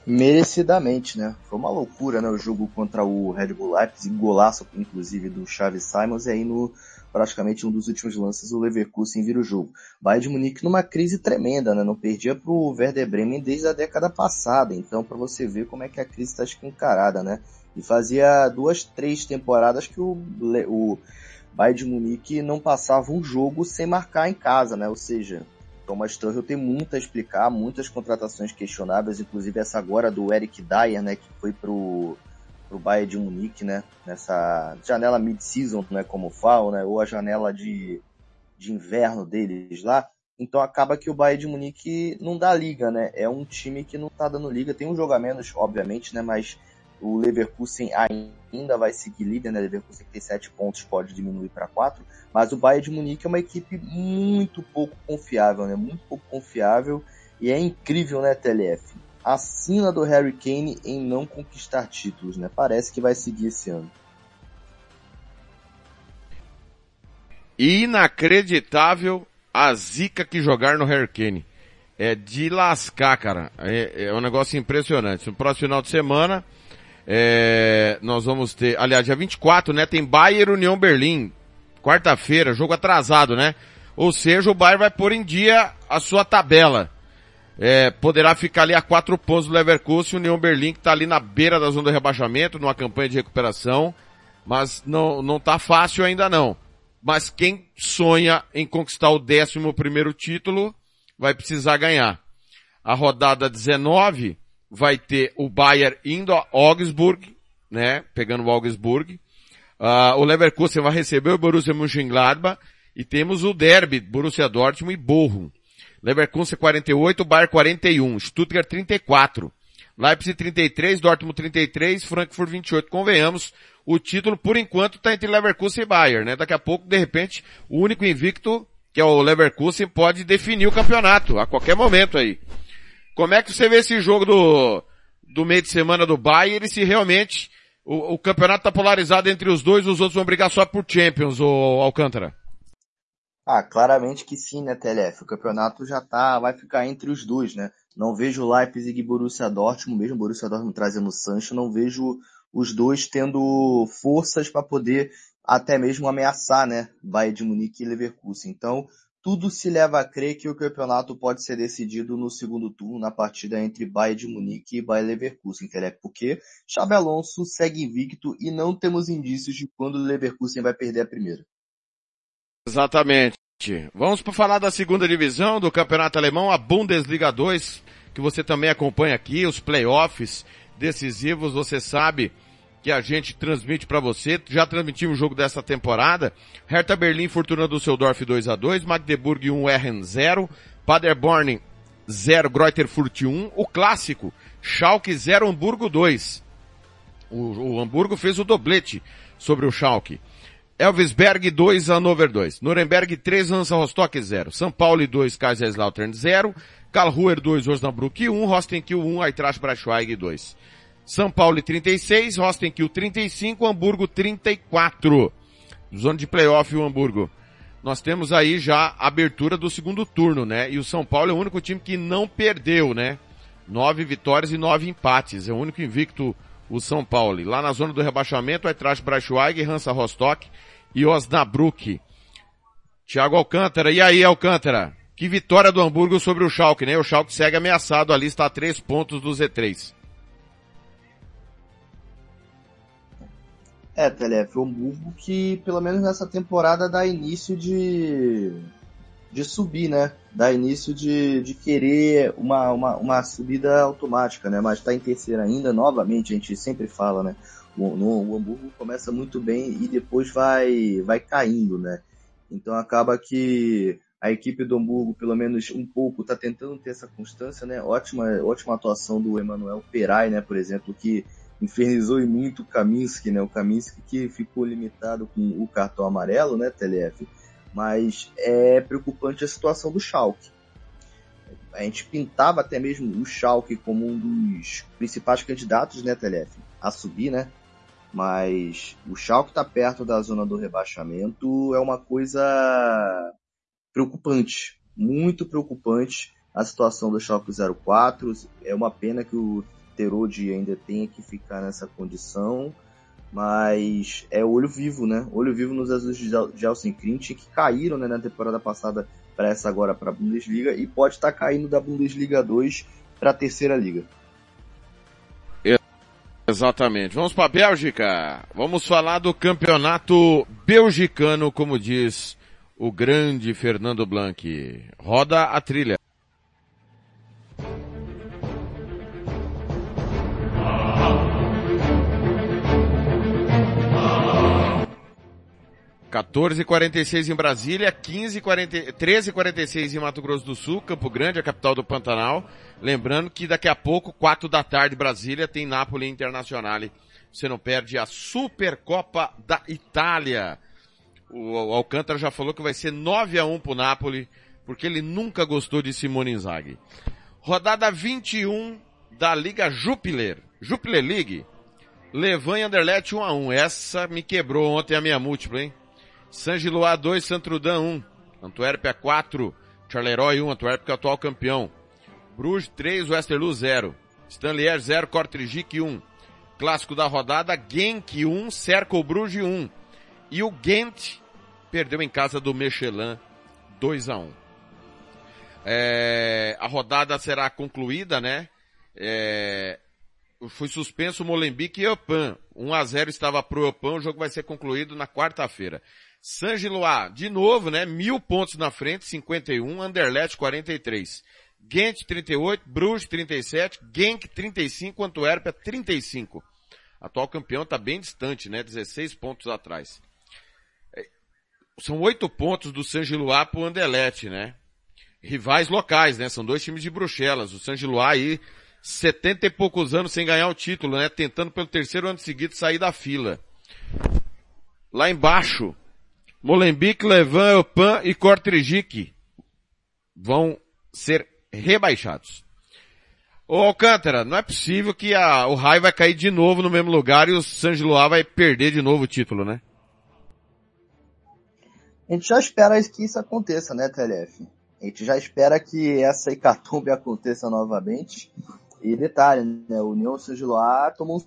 Speaker 6: Merecidamente, né? Foi uma loucura, né? O jogo contra o Red Bull Leipzig, golaço, inclusive, do Chaves Simons, e aí no, praticamente um dos últimos lances, o Leverkusen vira o jogo. Bayern de Munique numa crise tremenda, né? Não perdia pro Werder Bremen desde a década passada, então para você ver como é que a crise está escancarada, né? E fazia duas, três temporadas que o, o Bayern de Munique não passava um jogo sem marcar em casa, né? Ou seja, Thomas Tuchel tem muito a explicar, muitas contratações questionáveis, inclusive essa agora do Eric Dyer, né, que foi pro pro Bayern de Munique, né, nessa janela mid-season, né, como falam, né, ou a janela de, de inverno deles lá. Então acaba que o Bayern de Munique não dá liga, né? É um time que não tá dando liga. Tem um jogo a menos, obviamente, né? Mas o Leverkusen ainda vai seguir líder, né? O Leverkusen tem 7 pontos, pode diminuir para 4. Mas o Bayern de Munique é uma equipe muito pouco confiável, né? Muito pouco confiável. E é incrível, né, TLF? A sina do Harry Kane em não conquistar títulos, né? Parece que vai seguir esse ano.
Speaker 3: Inacreditável a zica que jogar no Harry Kane. É de lascar, cara. É, é um negócio impressionante. No próximo final de semana, é, nós vamos ter, aliás, dia 24, né? Tem Bayern União Berlim. Quarta-feira, jogo atrasado, né? Ou seja, o Bayern vai pôr em dia a sua tabela. É, poderá ficar ali a quatro pontos do Leverkusen, o União Berlim que está ali na beira da zona do rebaixamento, numa campanha de recuperação, mas não, não tá fácil ainda não. Mas quem sonha em conquistar o décimo primeiro título, vai precisar ganhar. A rodada 19 vai ter o Bayern indo a Augsburg, né, pegando o Augsburg, Uh, o Leverkusen vai receber o Borussia Mönchengladbach e temos o derby Borussia Dortmund e Bochum. Leverkusen 48, Bayern 41, Stuttgart 34, Leipzig 33, Dortmund 33, Frankfurt 28. Convenhamos, o título por enquanto está entre Leverkusen e Bayern, né? Daqui a pouco, de repente, o único invicto, que é o Leverkusen, pode definir o campeonato a qualquer momento aí. Como é que você vê esse jogo do, do meio de semana do Bayern e se realmente o, o campeonato está polarizado entre os dois, os outros vão brigar só por Champions, o Alcântara.
Speaker 6: Ah, claramente que sim, né, TLF? O campeonato já tá, vai ficar entre os dois, né? Não vejo Leipzig e Borussia Dortmund, mesmo Borussia Dortmund trazendo o Sancho, não vejo os dois tendo forças para poder até mesmo ameaçar, né, Bayern de Munique e Leverkusen. Então, tudo se leva a crer que o campeonato pode ser decidido no segundo turno, na partida entre Bayern de Munique e Bayern Leverkusen, porque Xabi Alonso segue invicto e não temos indícios de quando o Leverkusen vai perder a primeira.
Speaker 3: Exatamente. Vamos para falar da segunda divisão do Campeonato Alemão, a Bundesliga 2, que você também acompanha aqui, os playoffs decisivos, você sabe que a gente transmite para você. Já transmitimos o jogo dessa temporada. Hertha Berlim, Fortuna Düsseldorf 2 a 2 Magdeburg 1, Ehren 0, Paderborn 0, Greuterfurt 1, o clássico, Schalke 0, Hamburgo 2. O, o Hamburgo fez o doblete sobre o Schalke. Elvisberg 2, Hannover 2. Nuremberg 3, Hansa Rostock 0. São Paulo 2, Kaiserslautern 0. Karlsruher 2, Osnabrück 1. Rostenkiel 1, Eintracht Braunschweig 2. São Paulo 36, Rostenkiel 35, Hamburgo 34. Zona de playoff o Hamburgo. Nós temos aí já a abertura do segundo turno, né? E o São Paulo é o único time que não perdeu, né? Nove vitórias e nove empates. É o único invicto o São Paulo. Lá na zona do rebaixamento, Eintracht Braunschweig, Hansa Rostock e Osnabrück. Thiago Alcântara. E aí, Alcântara? Que vitória do Hamburgo sobre o Schalke, né? O Schalke segue ameaçado ali, está a três pontos do Z3.
Speaker 6: É, Telef, o Hamburgo que pelo menos nessa temporada dá início de, de subir, né? Dá início de, de querer uma, uma, uma subida automática, né? Mas está em terceira ainda, novamente, a gente sempre fala, né? O, no, o Hamburgo começa muito bem e depois vai, vai caindo, né? Então acaba que a equipe do Hamburgo, pelo menos um pouco, está tentando ter essa constância, né? Ótima, ótima atuação do Emanuel Perai, né? Por exemplo, que infernizou e muito o Kaminski, né? O Kaminski que ficou limitado com o cartão amarelo, né, TLF? Mas é preocupante a situação do Schalke. A gente pintava até mesmo o Schalke como um dos principais candidatos, né, TLF, a subir, né? Mas o Schalke está perto da zona do rebaixamento é uma coisa preocupante, muito preocupante a situação do Schalke 04. É uma pena que o Terode ainda tenha que ficar nessa condição, mas é olho vivo, né? Olho vivo nos azuis de Helsinki que caíram né, na temporada passada para essa agora para a Bundesliga e pode estar tá caindo da Bundesliga 2 para a terceira liga.
Speaker 3: Exatamente. Vamos para a Bélgica. Vamos falar do campeonato belgicano, como diz o grande Fernando Blanc. Roda a trilha. 14h46 em Brasília, 15h40, 13h46 em Mato Grosso do Sul, Campo Grande, a capital do Pantanal. Lembrando que daqui a pouco, 4 da tarde, Brasília, tem Napoli Internazionale. Você não perde a Supercopa da Itália. O Alcântara já falou que vai ser 9 a 1 pro Napoli, porque ele nunca gostou de Simone Inzaghi. Rodada 21 da Liga Jupiler. Jupiler League. Levan e Anderlecht 1 a 1. Essa me quebrou ontem a minha múltipla, hein? San Gilois 2, Santrudin 1. Antuérpia 4, Charleroi 1, Antuérpia é atual campeão. Bruges 3, Westerlo 0. Stanlier 0, Kortrijk 1. Clássico da rodada, Genk 1, Cercle Bruges 1. E o Ghent perdeu em casa do Michelin 2 a 1. É, a rodada será concluída, né? É, foi suspenso o Molenbeek e Opan. 1 a 0 estava pro Opan, o jogo vai ser concluído na quarta-feira. San Gilois, de novo, né? Mil pontos na frente, 51, Anderlecht 43. Ghent 38, Bruges 37, Genk 35, Antuérpia 35. Atual campeão está bem distante, né? 16 pontos atrás. É, são oito pontos do San Gilois pro Anderlecht, né? Rivais locais, né? São dois times de Bruxelas. O San Gilois aí, 70 e poucos anos sem ganhar o título, né? Tentando pelo terceiro ano seguido sair da fila. Lá embaixo, Molenbeek, Levan, Eupan e Kortrijk vão ser rebaixados. Ô Alcântara, não é possível que a, o Rai vai cair de novo no mesmo lugar e o San Gilois vai perder de novo o título, né?
Speaker 6: A gente já espera que isso aconteça, né, TLF? A gente já espera que essa hecatombe aconteça novamente. E detalhe, né, o União San Gilois tomou um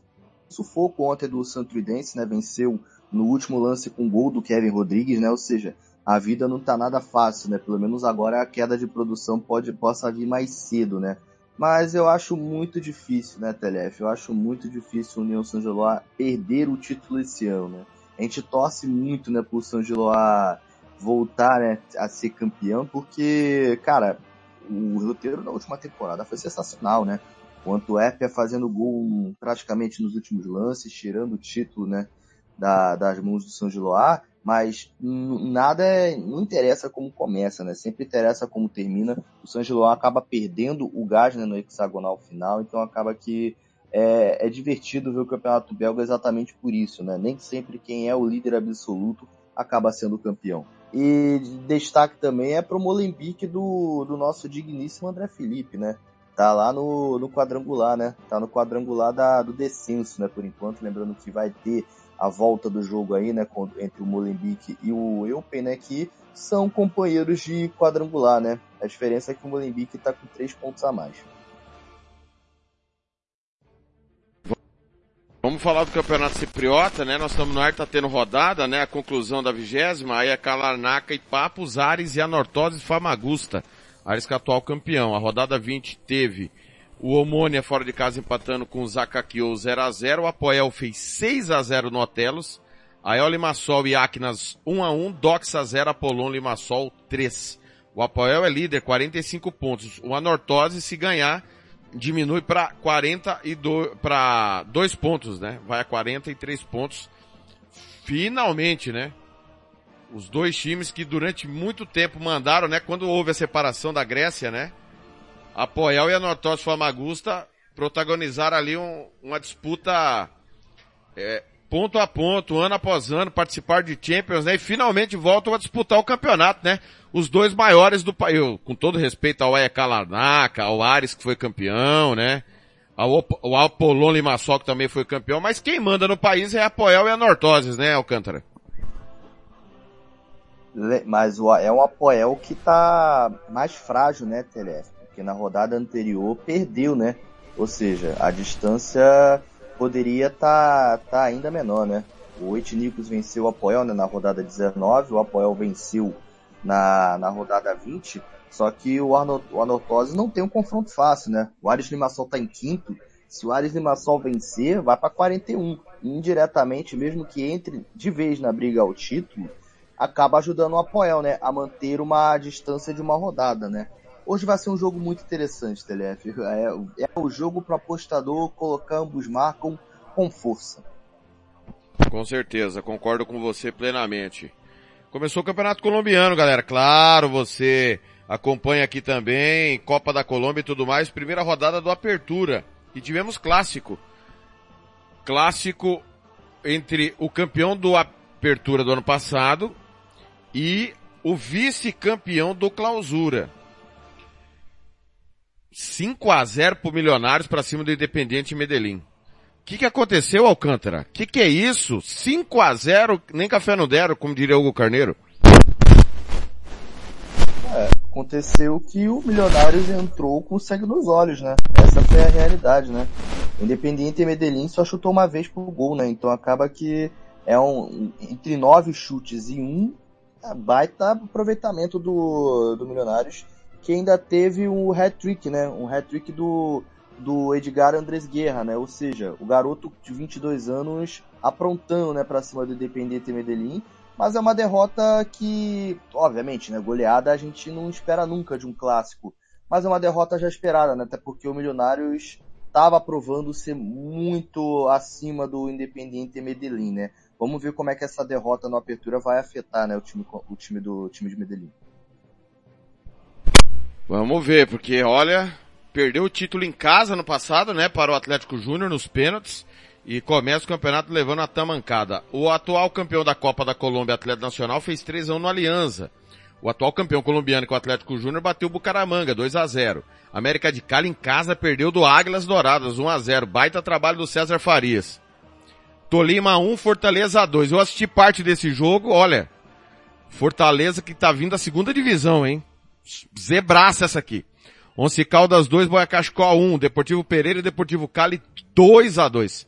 Speaker 6: sufoco ontem do Santuidense, né, venceu no último lance com gol do Kevin Rodrigues, né? Ou seja, a vida não tá nada fácil, né? Pelo menos agora a queda de produção pode possa vir mais cedo, né? Mas eu acho muito difícil, né, Telef? Eu acho muito difícil o União São Giloa perder o título esse ano, né? A gente torce muito, né, pro São Giloa voltar né, a ser campeão, porque, cara, o roteiro da última temporada foi sensacional, né? O Antuérpia fazendo gol praticamente nos últimos lances, tirando o título, né? Da, das mãos do São Giloá, mas nada é, não interessa como começa, né? Sempre interessa como termina. O São Giloá acaba perdendo o gás né, no hexagonal final, então acaba que é, é, divertido ver o campeonato belga exatamente por isso, né? Nem sempre quem é o líder absoluto acaba sendo campeão. E destaque também é para o Molenbeek do, do nosso digníssimo André Felipe, né? Tá lá no, no quadrangular, né? Tá no quadrangular da, do descenso, né? Por enquanto, lembrando que vai ter a volta do jogo aí, né, entre o Molenbeek e o Eupen, né, que são companheiros de quadrangular, né? A diferença é que o Molenbeek está com três pontos a mais.
Speaker 3: Vamos falar do Campeonato Cipriota, né? Nós estamos no ar, tá tendo rodada, né? A conclusão da vigésima, aí é Calarnaca e Papos, Ares e Anortose Famagusta. Ares que é atual campeão. A rodada 20 teve o Omônia fora de casa empatando com o Zacacchio 0 a 0 O Apoel fez 6 a 0 no Otelos. Aiol Limassol e Acnas 1 a 1 Doxa 0, Apolon Limassol 3. O Apoel é líder, 45 pontos. O Anortose, se ganhar, diminui para 42 para dois pontos, né? Vai a 43 pontos. Finalmente, né? Os dois times que durante muito tempo mandaram, né? Quando houve a separação da Grécia, né? A Poel e a Nortos Famagusta protagonizaram ali um, uma disputa é, ponto a ponto, ano após ano, participar de Champions, né? E finalmente voltam a disputar o campeonato, né? Os dois maiores do país, com todo respeito ao Aia Larnaca, ao Ares que foi campeão, né? Ao, ao Apollon Limassol que também foi campeão, mas quem manda no país é a Poel e a Nortoses, né, Alcântara?
Speaker 6: Mas é um Apoel que tá mais frágil, né, Telef? Porque na rodada anterior perdeu, né? Ou seja, a distância poderia estar tá, tá ainda menor, né? O Etnicos venceu o Apoel né, na rodada 19, o Apoel venceu na, na rodada 20, só que o, Arno, o Anortose não tem um confronto fácil, né? O Ares Limassol está em quinto, se o Ares Limassol vencer, vai para 41. indiretamente, mesmo que entre de vez na briga ao título, acaba ajudando o Apoel, né? A manter uma distância de uma rodada, né? Hoje vai ser um jogo muito interessante, TLF. É, é o jogo para apostador colocar ambos marcam com força.
Speaker 3: Com certeza, concordo com você plenamente. Começou o Campeonato Colombiano, galera. Claro, você acompanha aqui também, Copa da Colômbia e tudo mais. Primeira rodada do Apertura. E tivemos clássico. Clássico entre o campeão do Apertura do ano passado e o vice-campeão do Clausura. 5 a 0 pro Milionários para cima do Independiente Medellín. O que, que aconteceu, Alcântara? O que, que é isso? 5 a 0 nem café não deram, como diria Hugo Carneiro.
Speaker 6: É, aconteceu que o Milionários entrou com sangue nos olhos, né? Essa foi a realidade, né? Independiente Medellín só chutou uma vez pro gol, né? Então acaba que é um, entre nove chutes e um, é baita aproveitamento do, do Milionários que ainda teve um hat-trick, né? Um hat-trick do, do Edgar Andrés Guerra, né? Ou seja, o garoto de 22 anos aprontando, né, para cima do Independiente Medellín, mas é uma derrota que, obviamente, né, goleada a gente não espera nunca de um clássico, mas é uma derrota já esperada, né? Até porque o Milionários estava provando ser muito acima do Independiente Medellín, né? Vamos ver como é que essa derrota na apertura vai afetar, né, o time, o time do o time de Medellín.
Speaker 3: Vamos ver, porque olha, perdeu o título em casa no passado, né, para o Atlético Júnior nos pênaltis e começa o campeonato levando a tamancada. O atual campeão da Copa da Colômbia, Atlético Nacional, fez 3 anos no Aliança. O atual campeão colombiano com o Atlético Júnior bateu o Bucaramanga, 2 a 0 América de Cali em casa perdeu do Águilas Douradas, 1 a 0 Baita trabalho do César Farias. Tolima 1, Fortaleza 2. Eu assisti parte desse jogo, olha. Fortaleza que tá vindo da segunda divisão, hein? Zebraça essa aqui. Once Caldas 2, Boiacascó 1, Deportivo Pereira e Deportivo Cali 2 a 2.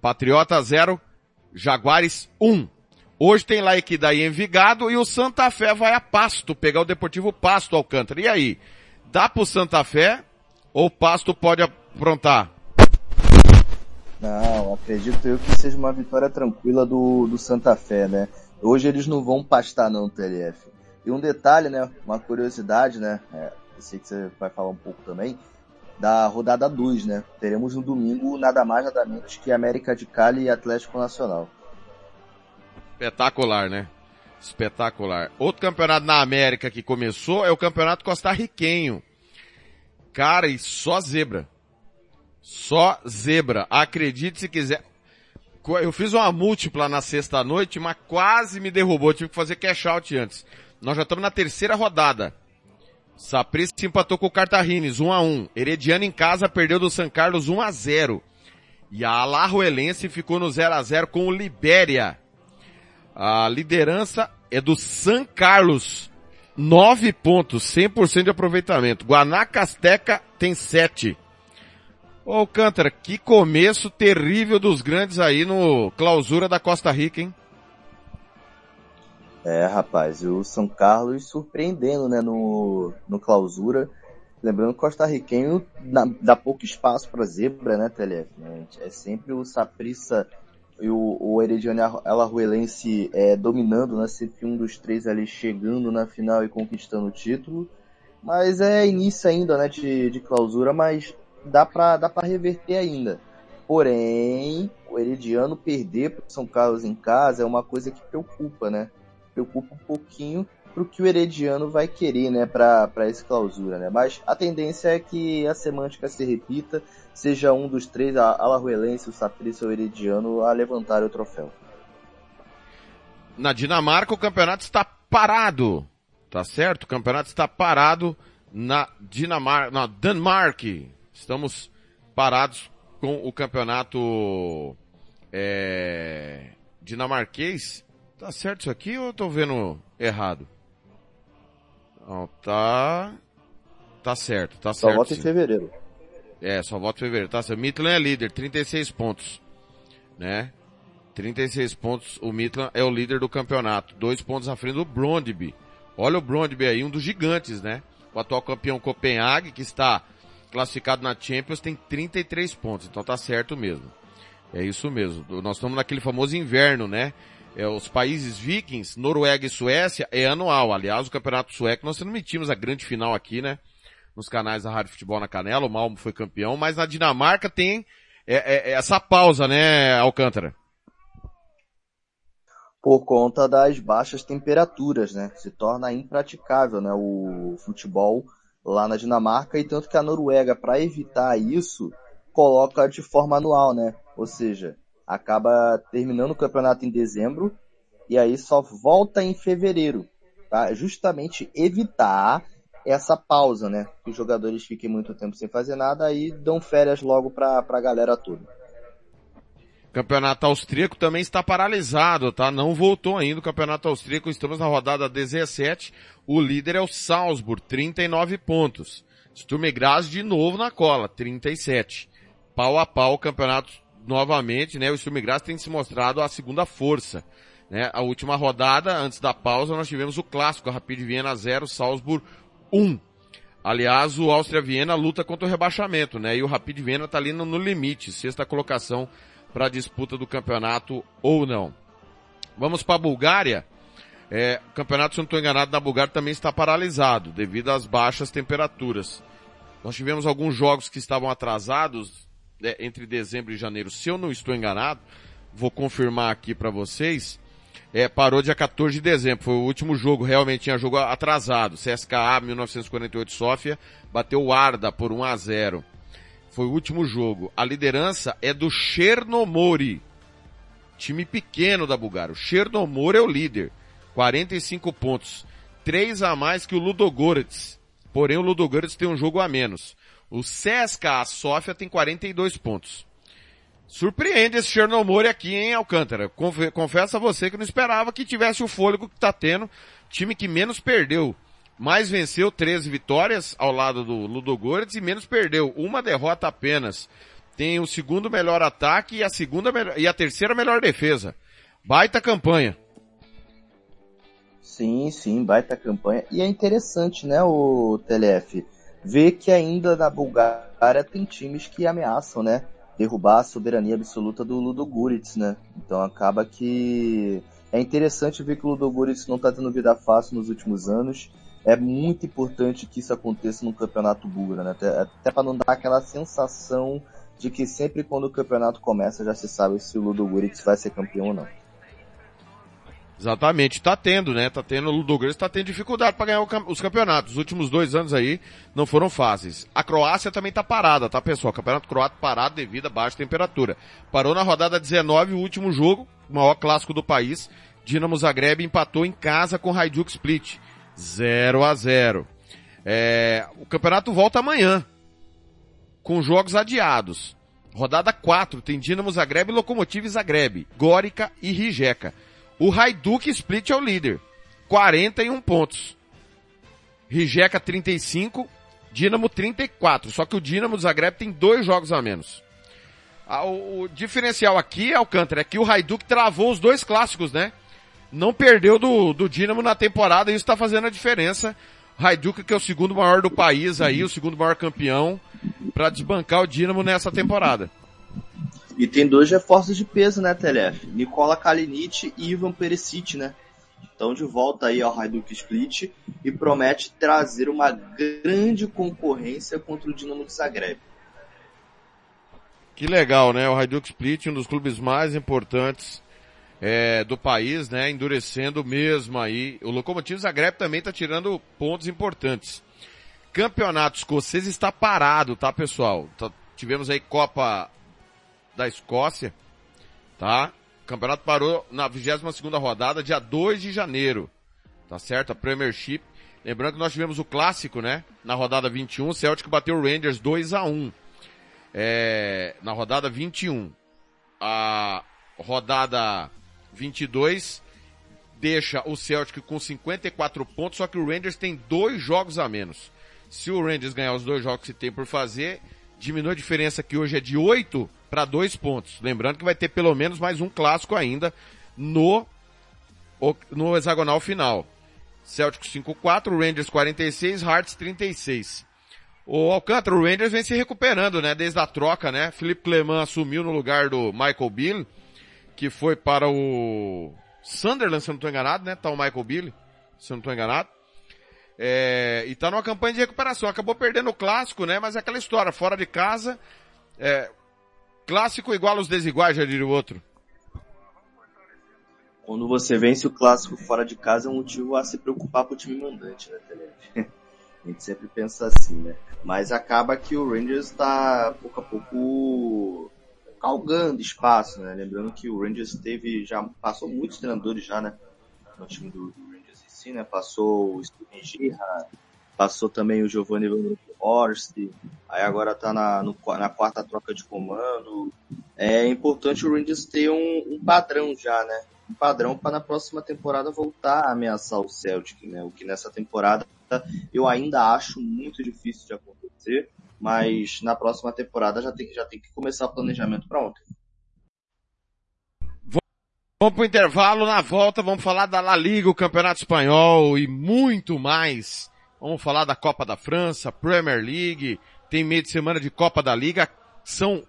Speaker 3: Patriota 0, Jaguares 1. Hoje tem lá Equidaí Envigado e o Santa Fé vai a Pasto, pegar o Deportivo Pasto Alcântara. E aí? Dá pro Santa Fé ou Pasto pode aprontar?
Speaker 6: Não, acredito eu que seja uma vitória tranquila do, do Santa Fé, né? Hoje eles não vão pastar não, TLF. E um detalhe, né? Uma curiosidade, né? É, eu sei que você vai falar um pouco também. Da rodada 2, né? Teremos no domingo nada mais nada menos que América de Cali e Atlético Nacional.
Speaker 3: Espetacular, né? Espetacular. Outro campeonato na América que começou é o campeonato costarriquenho. Cara, e só zebra. Só zebra. Acredite se quiser. Eu fiz uma múltipla na sexta noite, mas quase me derrubou. tive que fazer cash out antes. Nós já estamos na terceira rodada. Saprissa empatou com o Cartagines, 1 a 1 Herediano em casa perdeu do São Carlos 1 a 0 E a Alajuelense ficou no 0 a 0 com o Libéria. A liderança é do São Carlos. 9 pontos, 100% de aproveitamento. Guanacasteca tem 7. Ô Alcântara, que começo terrível dos grandes aí no clausura da Costa Rica, hein?
Speaker 6: É, rapaz, o São Carlos surpreendendo, né, no, no clausura. Lembrando que o costarriquenho dá pouco espaço para zebra, né, Telef? É sempre o Saprissa e o, o Herediano Alajuelense é, dominando, né, sempre um dos três ali chegando na final e conquistando o título. Mas é início ainda, né, de, de clausura, mas dá pra, dá pra reverter ainda. Porém, o Herediano perder pro São Carlos em casa é uma coisa que preocupa, né? Preocupa um pouquinho pro que o Herediano vai querer, né, pra essa clausura, né? Mas a tendência é que a semântica se repita, seja um dos três, a Alajuelense, o Saprissa ou o Herediano, a levantar o troféu.
Speaker 3: Na Dinamarca o campeonato está parado, tá certo? O campeonato está parado na Dinamarca, na Danmark. Estamos parados com o campeonato é, dinamarquês. Tá certo isso aqui ou eu tô vendo errado? Não, tá. Tá certo, tá
Speaker 6: Só
Speaker 3: certo.
Speaker 6: volta em
Speaker 3: sim.
Speaker 6: fevereiro.
Speaker 3: É, só volta em fevereiro. Tá certo. Midland é líder, 36 pontos. Né? 36 pontos. O Midland é o líder do campeonato. Dois pontos à frente do Brondby. Olha o Brondby aí, um dos gigantes, né? O atual campeão Copenhague, que está classificado na Champions, tem 33 pontos. Então tá certo mesmo. É isso mesmo. Nós estamos naquele famoso inverno, né? É, os países vikings, Noruega e Suécia, é anual. Aliás, o campeonato sueco, nós transmitimos a grande final aqui, né? Nos canais da Rádio Futebol na Canela, o Malmo foi campeão, mas na Dinamarca tem é, é, é essa pausa, né, Alcântara?
Speaker 6: Por conta das baixas temperaturas, né? Se torna impraticável, né? O futebol lá na Dinamarca e tanto que a Noruega, para evitar isso, coloca de forma anual, né? Ou seja, acaba terminando o campeonato em dezembro e aí só volta em fevereiro, tá? Justamente evitar essa pausa, né? Que os jogadores fiquem muito tempo sem fazer nada aí dão férias logo pra, pra galera toda.
Speaker 3: Campeonato austríaco também está paralisado, tá? Não voltou ainda o campeonato austríaco. Estamos na rodada 17. O líder é o Salzburg, 39 pontos. Sturm Graz de novo na cola, 37. Pau a pau o campeonato novamente, né? O Sturm Graz tem se mostrado a segunda força. Né? A última rodada, antes da pausa, nós tivemos o clássico, a Rapid Viena 0, Salzburg 1. Aliás, o Áustria Viena luta contra o rebaixamento, né? E o Rapid Viena tá ali no, no limite, sexta colocação para a disputa do campeonato ou não. Vamos para a Bulgária. É, o campeonato, se não estou enganado, na Bulgária também está paralisado devido às baixas temperaturas. Nós tivemos alguns jogos que estavam atrasados né, entre dezembro e janeiro. Se eu não estou enganado, vou confirmar aqui para vocês. É, parou dia 14 de dezembro, foi o último jogo, realmente tinha jogo atrasado. CSKA 1948 Sofia bateu o Arda por 1 a 0. Foi o último jogo. A liderança é do Chernomori. Time pequeno da Bulgária. O Chernomori é o líder. 45 pontos. 3 a mais que o Ludogorets. Porém, o Ludogorets tem um jogo a menos. O CSKA Sofia tem 42 pontos. Surpreende esse Chernomori aqui, hein, Alcântara? Confe- Confesso a você que não esperava que tivesse o fôlego que tá tendo. Time que menos perdeu. Mais venceu 13 vitórias ao lado do Ludogorets e menos perdeu. Uma derrota apenas. Tem o segundo melhor ataque e a segunda e a terceira melhor defesa. Baita campanha.
Speaker 6: Sim, sim, baita campanha. E é interessante, né, o TLF, ver que ainda na Bulgária tem times que ameaçam, né, derrubar a soberania absoluta do Ludogorets, né? Então acaba que é interessante ver que o Ludogorets não está tendo vida fácil nos últimos anos. É muito importante que isso aconteça no campeonato búlgaro, né? Até, até para não dar aquela sensação de que sempre quando o campeonato começa já se sabe se o Ludogorets vai ser campeão ou não.
Speaker 3: Exatamente, tá tendo, né? Tá tendo, o Ludogorets tá tendo dificuldade para ganhar os campeonatos. Os últimos dois anos aí não foram fáceis. A Croácia também tá parada, tá pessoal? Campeonato croata parado devido à baixa temperatura. Parou na rodada 19, o último jogo, o maior clássico do país. Dinamo Zagreb empatou em casa com Hajduk Split. 0 a 0 é, O campeonato volta amanhã. Com jogos adiados. Rodada 4 tem Dinamo Zagreb e Lokomotiv Zagreb, Gorica e Rijeka. O Hajduk Split é o líder. 41 pontos. Rijeka 35, Dinamo 34. Só que o Dinamo Zagreb tem dois jogos a menos. Ah, O, diferencial aqui, Alcântara, é que o Hajduk travou os dois clássicos, né? Não perdeu do, do Dinamo na temporada e isso está fazendo a diferença. Hajduk, que é o segundo maior do país aí, o segundo maior campeão, para desbancar o Dinamo nessa temporada.
Speaker 6: E tem dois reforços de peso, né, Telef? Nicola Kalinic e Ivan Perisic, né? Estão de volta aí ao Hajduk Split e promete trazer uma grande concorrência contra o Dinamo de Zagreb.
Speaker 3: Que legal, né? O Hajduk Split, um dos clubes mais importantes é, do país, né? Endurecendo mesmo aí. O Lokomotiv Zagreb também está tirando pontos importantes. Campeonato escocês está parado, tá, pessoal? Tá, tivemos aí Copa da Escócia, tá? O campeonato parou na 22 segunda rodada, dia 2 de janeiro. Tá certo? A Premiership. Lembrando que nós tivemos o clássico, né? Na rodada 21, o Celtic bateu o Rangers 2 a 1 é, na rodada 21. A rodada 22 deixa o Celtic com 54 pontos, só que o Rangers tem dois jogos a menos. Se o Rangers ganhar os dois jogos que tem por fazer, diminui a diferença que hoje é de 8 para 2 pontos. Lembrando que vai ter pelo menos mais um clássico ainda no, no hexagonal final. Celtic 5-4, Rangers 46, Hearts 36. O Alcântara, o Rangers vem se recuperando, né? Desde a troca, né? Felipe Clement assumiu no lugar do Michael Bill, que foi para o Sunderland, se eu não estou enganado, né? Tá o Michael Bill, se eu não estou enganado. É, e tá numa campanha de recuperação. Acabou perdendo o clássico, né? Mas é aquela história, fora de casa, é, clássico igual aos desiguais, já diria o outro.
Speaker 6: Quando você vence o clássico fora de casa é um motivo a se preocupar com o time mandante, né, Tele? A gente sempre pensa assim, né? Mas acaba que o Rangers está pouco a pouco calgando espaço, né? Lembrando que o Rangers teve, já passou muitos treinadores já, né? No time do, do Rangers em si, né? Passou o Steven Gerrard, passou também o Giovanni Van Horst, aí agora tá na, no, na quarta troca de comando. É importante o Rangers ter um, um padrão já, né? Um padrão para na próxima temporada voltar a ameaçar o Celtic, né? O que nessa temporada eu ainda acho muito difícil de acontecer, mas na próxima temporada já tem já tem que começar o planejamento para ontem.
Speaker 3: Vamos pro intervalo, na volta vamos falar da La Liga, o Campeonato Espanhol e muito mais. Vamos falar da Copa da França, Premier League, tem meio de semana de Copa da Liga, são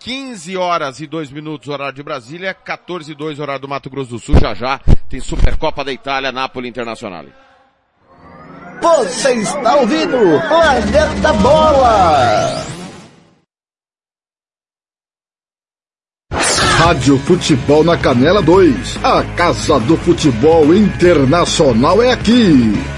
Speaker 3: 15 horas e 2 minutos horário de Brasília, 14 e 2 horário do Mato Grosso do Sul, já já tem Supercopa da Itália, Napoli Internacional.
Speaker 7: Você está ouvindo Planeta Bola! Rádio Futebol na Canela 2. A Casa do Futebol Internacional é aqui.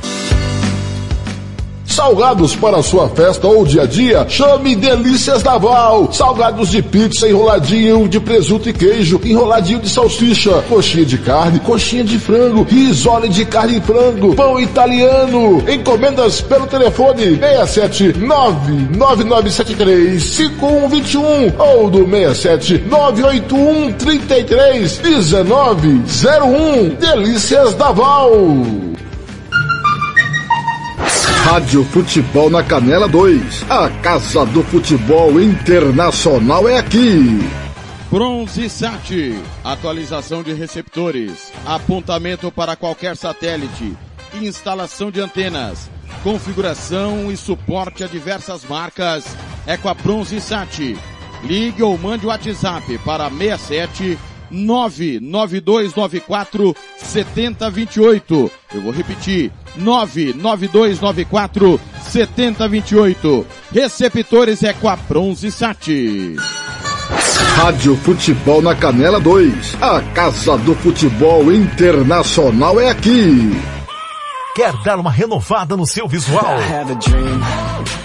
Speaker 7: Salgados para sua festa ou dia a dia? Chame Delícias da Val. Salgados de pizza, enroladinho de presunto e queijo, enroladinho de salsicha, coxinha de carne, coxinha de frango, risole de carne e frango, pão italiano. Encomendas pelo telefone 67999735121 ou do 67981331901. Delícias da Val. Rádio Futebol na Canela 2. A Casa do Futebol Internacional é aqui.
Speaker 10: Bronze Sat, atualização de receptores, apontamento para qualquer satélite, instalação de antenas, configuração e suporte a diversas marcas é com a Bronze Sat. Ligue ou mande o WhatsApp para 67 99294 7028. Eu vou repetir. 99294 7028. Receptores é com a Bronze Sat.
Speaker 7: Rádio Futebol na Canela 2. A Casa do Futebol Internacional é aqui.
Speaker 18: Quer dar uma renovada no seu visual?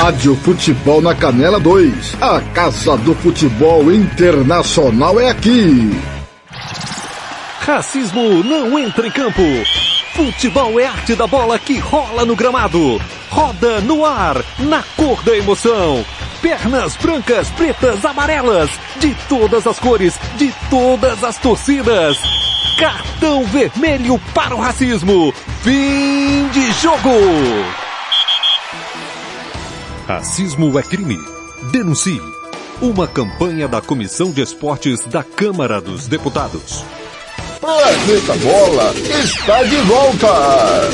Speaker 7: Rádio Futebol na Canela 2. A Casa do Futebol Internacional é aqui.
Speaker 19: Racismo não entra em campo. Futebol é arte da bola que rola no gramado. Roda no ar, na cor da emoção. Pernas brancas, pretas, amarelas, de todas as cores, de todas as torcidas. Cartão vermelho para o racismo. Fim de jogo. Racismo é crime. Denuncie. Uma campanha da Comissão de Esportes da Câmara dos Deputados.
Speaker 7: Planeta Bola está de volta.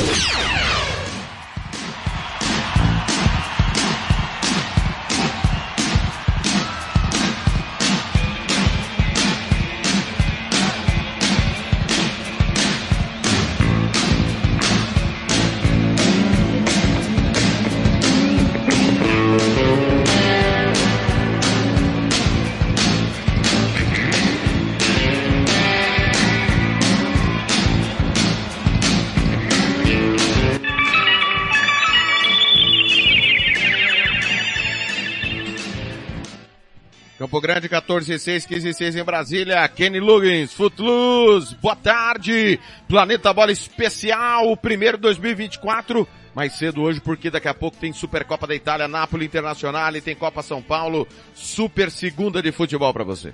Speaker 3: Grande, 14 6, 15 6 em Brasília. Kenny Lugins, Footloose, boa tarde. Planeta Bola Especial, primeiro 2024. Mais cedo hoje, porque daqui a pouco tem Supercopa da Itália, Nápoles Internacional e tem Copa São Paulo. Super segunda de futebol para você.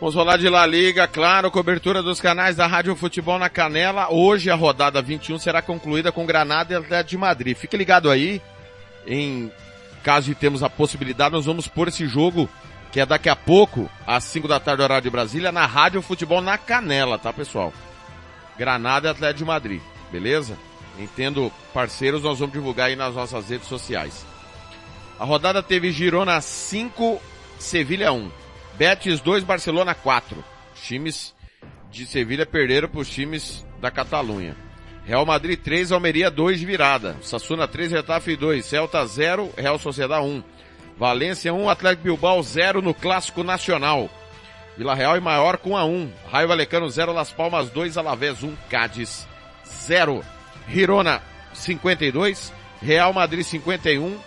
Speaker 3: Vamos falar de La Liga, claro, cobertura dos canais da Rádio Futebol na Canela. Hoje a rodada 21 será concluída com Granada e Atlético de Madrid. Fique ligado aí, em caso de termos a possibilidade, nós vamos pôr esse jogo, que é daqui a pouco, às 5 da tarde, horário de Brasília, na Rádio Futebol na Canela, tá pessoal? Granada e Atlético de Madrid, beleza? Entendo parceiros, nós vamos divulgar aí nas nossas redes sociais. A rodada teve Girona 5, Sevilha 1. Betis 2, Barcelona 4. Os times de Sevilha perderam para os times da Catalunha. Real Madrid 3, Almeria 2 de virada. Sassuna 3, Retafe 2. Celta 0, Real Sociedad 1. Valência 1, Atlético Bilbao 0 no Clássico Nacional. Vila Real e Maior com 1 a 1. Raio Valecano 0, Las Palmas 2, Alavés 1, Cádiz 0. Girona 52, Real Madrid 51,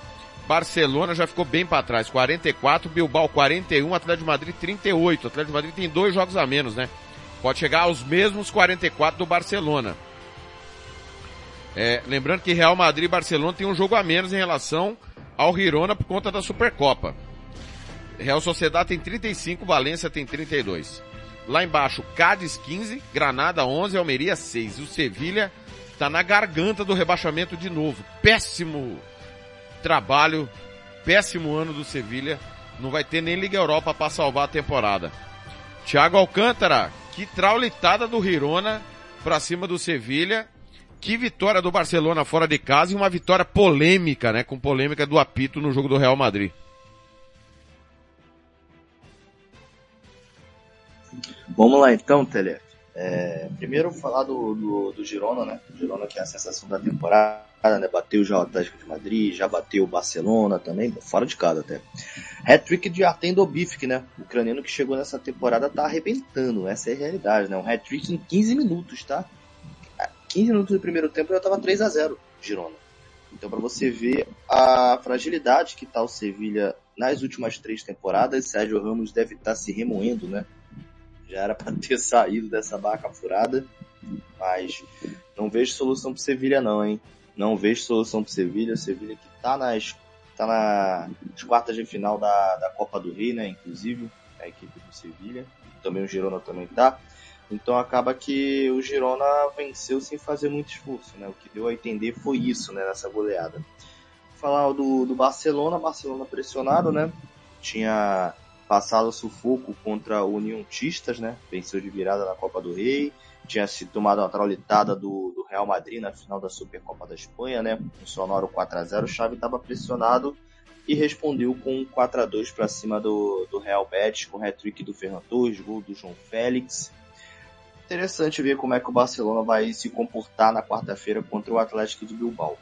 Speaker 3: Barcelona já ficou bem para trás, 44, Bilbao 41, Atlético de Madrid 38. Atlético de Madrid tem dois jogos a menos, né? Pode chegar aos mesmos 44 do Barcelona. É, lembrando que Real Madrid e Barcelona tem um jogo a menos em relação ao Girona por conta da Supercopa. Real Sociedade tem 35, Valência tem 32. Lá embaixo, Cádiz 15, Granada 11, Almeria 6. O Sevilha está na garganta do rebaixamento de novo. Péssimo trabalho, péssimo ano do Sevilha. Não vai ter nem Liga Europa para salvar a temporada. Thiago Alcântara, que traulitada do Girona para cima do Sevilha. Que vitória do Barcelona fora de casa e uma vitória polêmica, né? Com polêmica do apito no jogo do Real Madrid.
Speaker 6: Vamos lá então, Tele. É, primeiro falar do, do, do, Girona, né? O Girona que é a sensação da temporada, né? Bateu já o Atlético de Madrid, já bateu o Barcelona também, fora de casa até. Hat-trick de Artem né? O ucraniano que chegou nessa temporada tá arrebentando, essa é a realidade, né? Um hat-trick em 15 minutos, tá? 15 minutos do primeiro tempo já tava 3 a 0 Girona. Então para você ver a fragilidade que tá o Sevilha nas últimas três temporadas, Sérgio Ramos deve estar tá se remoendo, né? Já era para ter saído dessa barca furada, mas não vejo solução para Sevilha não, hein? Não vejo solução para Sevilha, Sevilha que tá nas tá nas quartas de final da, da Copa do Rei, né? Inclusive a equipe do Sevilha, também o Girona também tá. Então acaba que o Girona venceu sem fazer muito esforço, né? O que deu a entender foi isso, né? Nessa goleada. Falar do, do Barcelona, Barcelona pressionado, né? Tinha passado sufoco contra o União Tistas, né? Venceu de virada na Copa do Rei. Tinha se tomado uma traulitada do, do Real Madrid na final da Supercopa da Espanha, né? Um sonoro 4 a 0 O Xavi estava pressionado e respondeu com um 4 a 2 para cima do, do Real Betis, com hat-trick do Ferran Torres, gol do João Félix. Interessante ver como é que o Barcelona vai se comportar na quarta-feira contra o Atlético de Bilbao.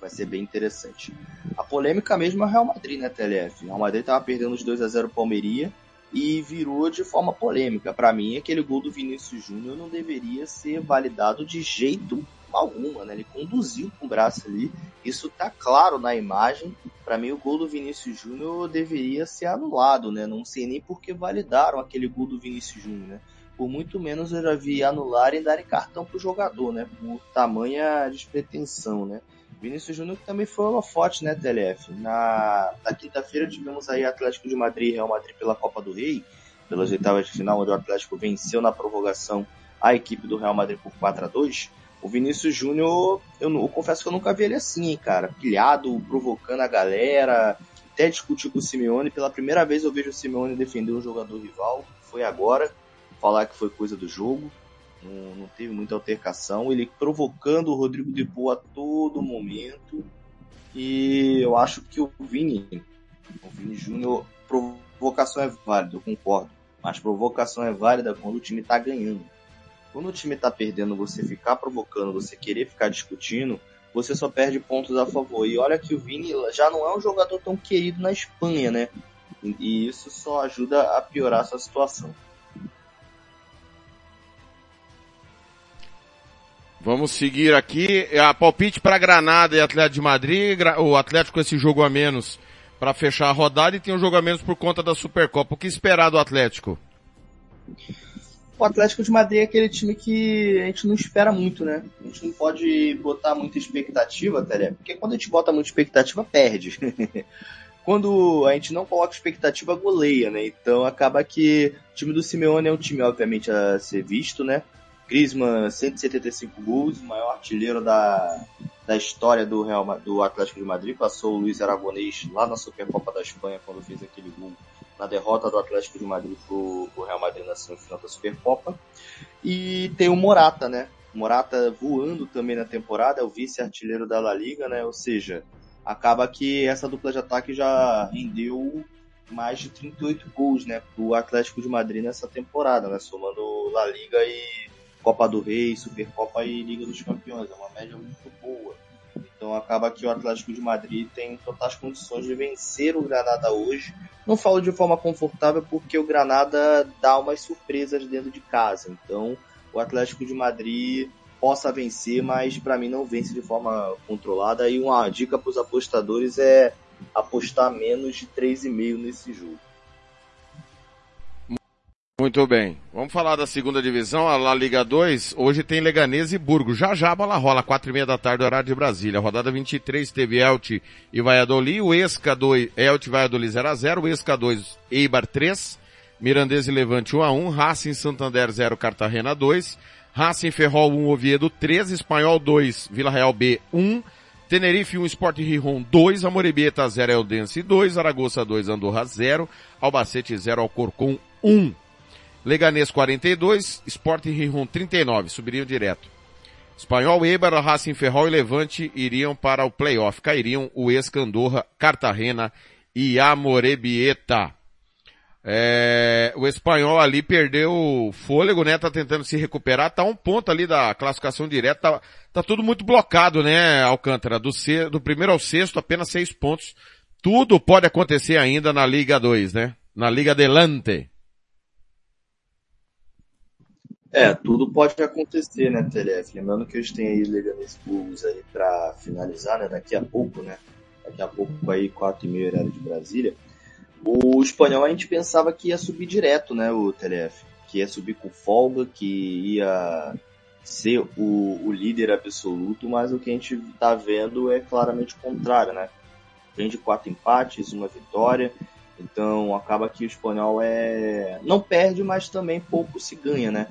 Speaker 6: Vai ser bem interessante. A polêmica mesmo é o Real Madrid, né, TLF? O Real Madrid estava perdendo os 2 a 0 Palmeiria e virou de forma polêmica. Para mim, aquele gol do Vinícius Júnior não deveria ser validado de jeito alguma, né? Ele conduziu com o braço ali. Isso tá claro na imagem. Para mim, o gol do Vinícius Júnior deveria ser anulado, né? Não sei nem por que validaram aquele gol do Vinícius Júnior, né? Por muito menos eu já vi anularem e darem cartão pro jogador, né? Por tamanha despretensão, né? Vinícius Júnior também foi holofote, né, TLF? Na, na quinta-feira tivemos aí Atlético de Madrid e Real Madrid pela Copa do Rei, pelas oitavas de final, onde o Atlético venceu na prorrogação a equipe do Real Madrid por 4 a 2 O Vinícius Júnior, eu, eu, confesso que eu nunca vi ele assim, cara. Pilhado, provocando a galera, até discutiu com o Simeone. Pela primeira vez eu vejo o Simeone defender um jogador rival, foi agora, falar que foi coisa do jogo não, não teve muita altercação. Ele provocando o Rodrigo de Boa a todo momento. E eu acho que o Vini, o Vini Júnior, provocação é válida, eu concordo. Mas provocação é válida quando o time tá ganhando. Quando o time tá perdendo, você ficar provocando, você querer ficar discutindo, você só perde pontos a favor. E olha que o Vini já não é um jogador tão querido na Espanha, né? E isso só ajuda a piorar a sua situação.
Speaker 3: Vamos seguir aqui. A palpite para Granada e Atlético de Madrid. O Atlético com esse jogo a menos para fechar a rodada e tem um jogo a menos por conta da Supercopa. O que esperar do Atlético?
Speaker 6: O Atlético de Madrid é aquele time que a gente não espera muito, né? A gente não pode botar muita expectativa, até, porque quando a gente bota muita expectativa, perde. quando a gente não coloca expectativa, goleia, né? Então acaba que o time do Simeone é um time, obviamente, a ser visto, né? Griezmann, 175 gols, o maior artilheiro da, da história do, Real, do Atlético de Madrid. Passou o Luiz Aragonês lá na Supercopa da Espanha quando fez aquele gol na derrota do Atlético de Madrid pro, pro Real Madrid na semifinal da Supercopa. E tem o Morata, né? Morata voando também na temporada, é o vice-artilheiro da La Liga, né? Ou seja, acaba que essa dupla de ataque já rendeu mais de 38 gols, né, pro Atlético de Madrid nessa temporada, né, somando La Liga e Copa do Rei, Supercopa e Liga dos Campeões. É uma média muito boa. Então acaba que o Atlético de Madrid tem totais condições de vencer o Granada hoje. Não falo de forma confortável porque o Granada dá umas surpresas dentro de casa. Então o Atlético de Madrid possa vencer, mas para mim não vence de forma controlada. E uma dica para os apostadores é apostar menos de 3,5 nesse jogo.
Speaker 3: Muito bem. Vamos falar da segunda divisão, a La Liga 2. Hoje tem Leganês e Burgo. Já já a bola rola, quatro e meia da tarde, horário de Brasília. Rodada 23 teve Elche e Valladolid. O Esca 2, Elche Valladolid 0 a 0 O Esca 2, Eibar 3. Mirandês e Levante 1 a 1 Racing Santander 0, Cartagena 2. Racing Ferrol 1, Oviedo 3. Espanhol 2, Vila Real B 1. Tenerife 1, Sport Rijon 2. Amorebieta 0, Eldense 2. Aragoça 2, Andorra 0. Albacete 0, Alcorcon 1. Leganês 42, Sport Rihun 39, subiriam direto. Espanhol, Eibar, Racing Ferrol e Levante iriam para o playoff. Cairiam o Escandorra, Cartagena e Amorebieta. É, o espanhol ali perdeu fôlego, né? Tá tentando se recuperar. Tá um ponto ali da classificação direta. Tá, tá tudo muito blocado, né, Alcântara? Do, do primeiro ao sexto, apenas seis pontos tudo pode acontecer ainda na Liga 2, né? Na Liga Delante.
Speaker 6: É, tudo pode acontecer, né, TLF? Lembrando que eles têm aí Leganés Burgos aí pra finalizar, né, daqui a pouco, né? Daqui a pouco aí, 4 e meia horário de Brasília. O espanhol a gente pensava que ia subir direto, né, o TLF? Que ia subir com folga, que ia ser o, o líder absoluto, mas o que a gente tá vendo é claramente o contrário, né? Vem de quatro empates, uma vitória, então acaba que o espanhol é. não perde, mas também pouco se ganha, né?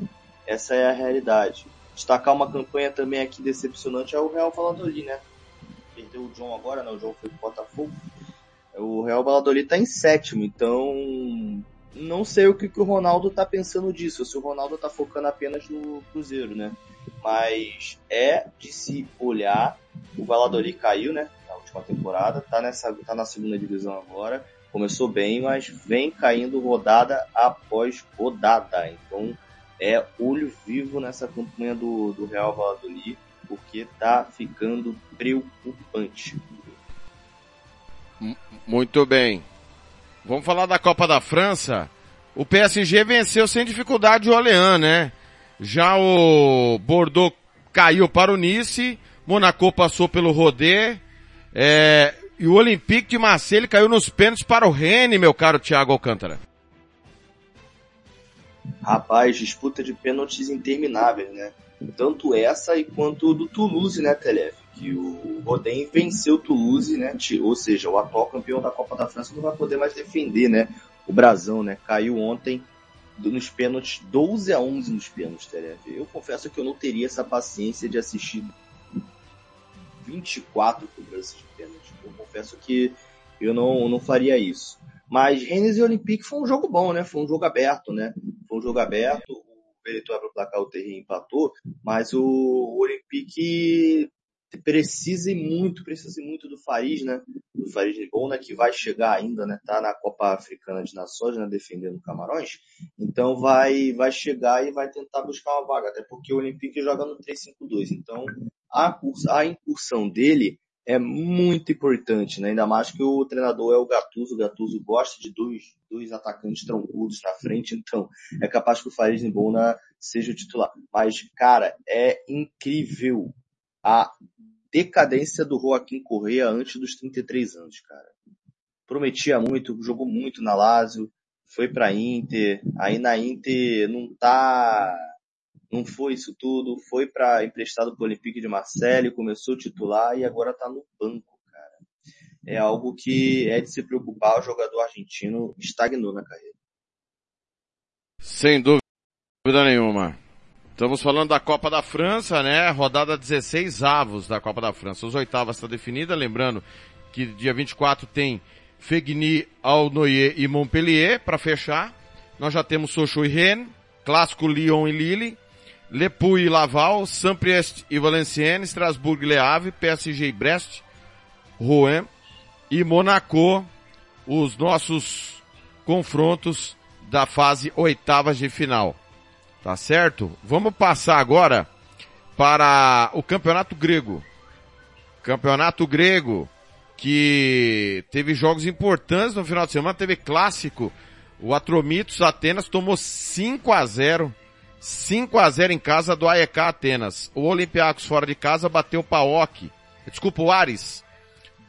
Speaker 6: Essa é a realidade. Destacar uma campanha também aqui decepcionante é o Real Valladolid, né? Perdeu o John agora, né? O John foi pro Botafogo. O Real Valladolid tá em sétimo, então não sei o que, que o Ronaldo tá pensando disso, se o Ronaldo tá focando apenas no Cruzeiro, né? Mas é de se olhar, o Valladolid caiu, né? Na última temporada, tá, nessa, tá na segunda divisão agora, começou bem, mas vem caindo rodada após rodada. Então é olho vivo nessa campanha do, do Real Valladolid, porque tá ficando preocupante.
Speaker 3: Muito bem. Vamos falar da Copa da França. O PSG venceu sem dificuldade o Orléans, né? Já o Bordeaux caiu para o Nice, Monaco passou pelo Rodé, é, e o Olympique de Marseille caiu nos pênaltis para o Rennes, meu caro Thiago Alcântara.
Speaker 6: Rapaz, disputa de pênaltis intermináveis, né? Tanto essa e quanto do Toulouse, né, Telef? Que o Rodem venceu o Toulouse, né? Ou seja, o atual campeão da Copa da França não vai poder mais defender, né? O Brasão, né? Caiu ontem nos pênaltis, 12 a 11 nos pênaltis, Telef. Eu confesso que eu não teria essa paciência de assistir 24 cobranças de pênalti. Eu confesso que eu não, não faria isso. Mas Rennes e Olympique foi um jogo bom, né? Foi um jogo aberto, né? Foi um jogo aberto. O Benetton abriu o placar, o Terry empatou. Mas o Olympique precisa muito, precisa muito do Farid, né? Do Farid Bom, né? Que vai chegar ainda, né? Tá na Copa Africana de Nações, né? Defendendo Camarões. Então vai, vai chegar e vai tentar buscar uma vaga. Até porque o Olympique joga no 3-5-2. Então a, a incursão dele é muito importante, né? Ainda mais que o treinador é o Gattuso. O Gattuso gosta de dois, dois atacantes troncudos na frente, então é capaz que o Farid Bona seja o titular. Mas, cara, é incrível a decadência do Joaquim Correa antes dos 33 anos, cara. Prometia muito, jogou muito na Lazio, foi pra Inter, aí na Inter não tá não foi isso tudo, foi para emprestado para o Olympique de Marseille, começou titular e agora está no banco, cara. É algo que é de se preocupar, o jogador argentino estagnou na carreira.
Speaker 3: Sem dúvida nenhuma. Estamos falando da Copa da França, né? Rodada 16 avos da Copa da França. Os oitavas está definida, lembrando que dia 24 tem Fegny, Alnoyer e Montpellier para fechar. Nós já temos Sochaux e Rennes, Clássico Lyon e Lille, Le Puy e Laval, Saint-Priest e Valenciennes, Strasbourg e Le Havre, PSG e Brest, Rouen e Monaco, os nossos confrontos da fase oitavas de final. Tá certo? Vamos passar agora para o Campeonato Grego. Campeonato Grego que teve jogos importantes no final de semana, teve clássico. O Atromitos Atenas tomou 5 a 0 5 a 0 em casa do AEK Atenas. O Olympiacos fora de casa bateu o Paok. Desculpa, o Ares.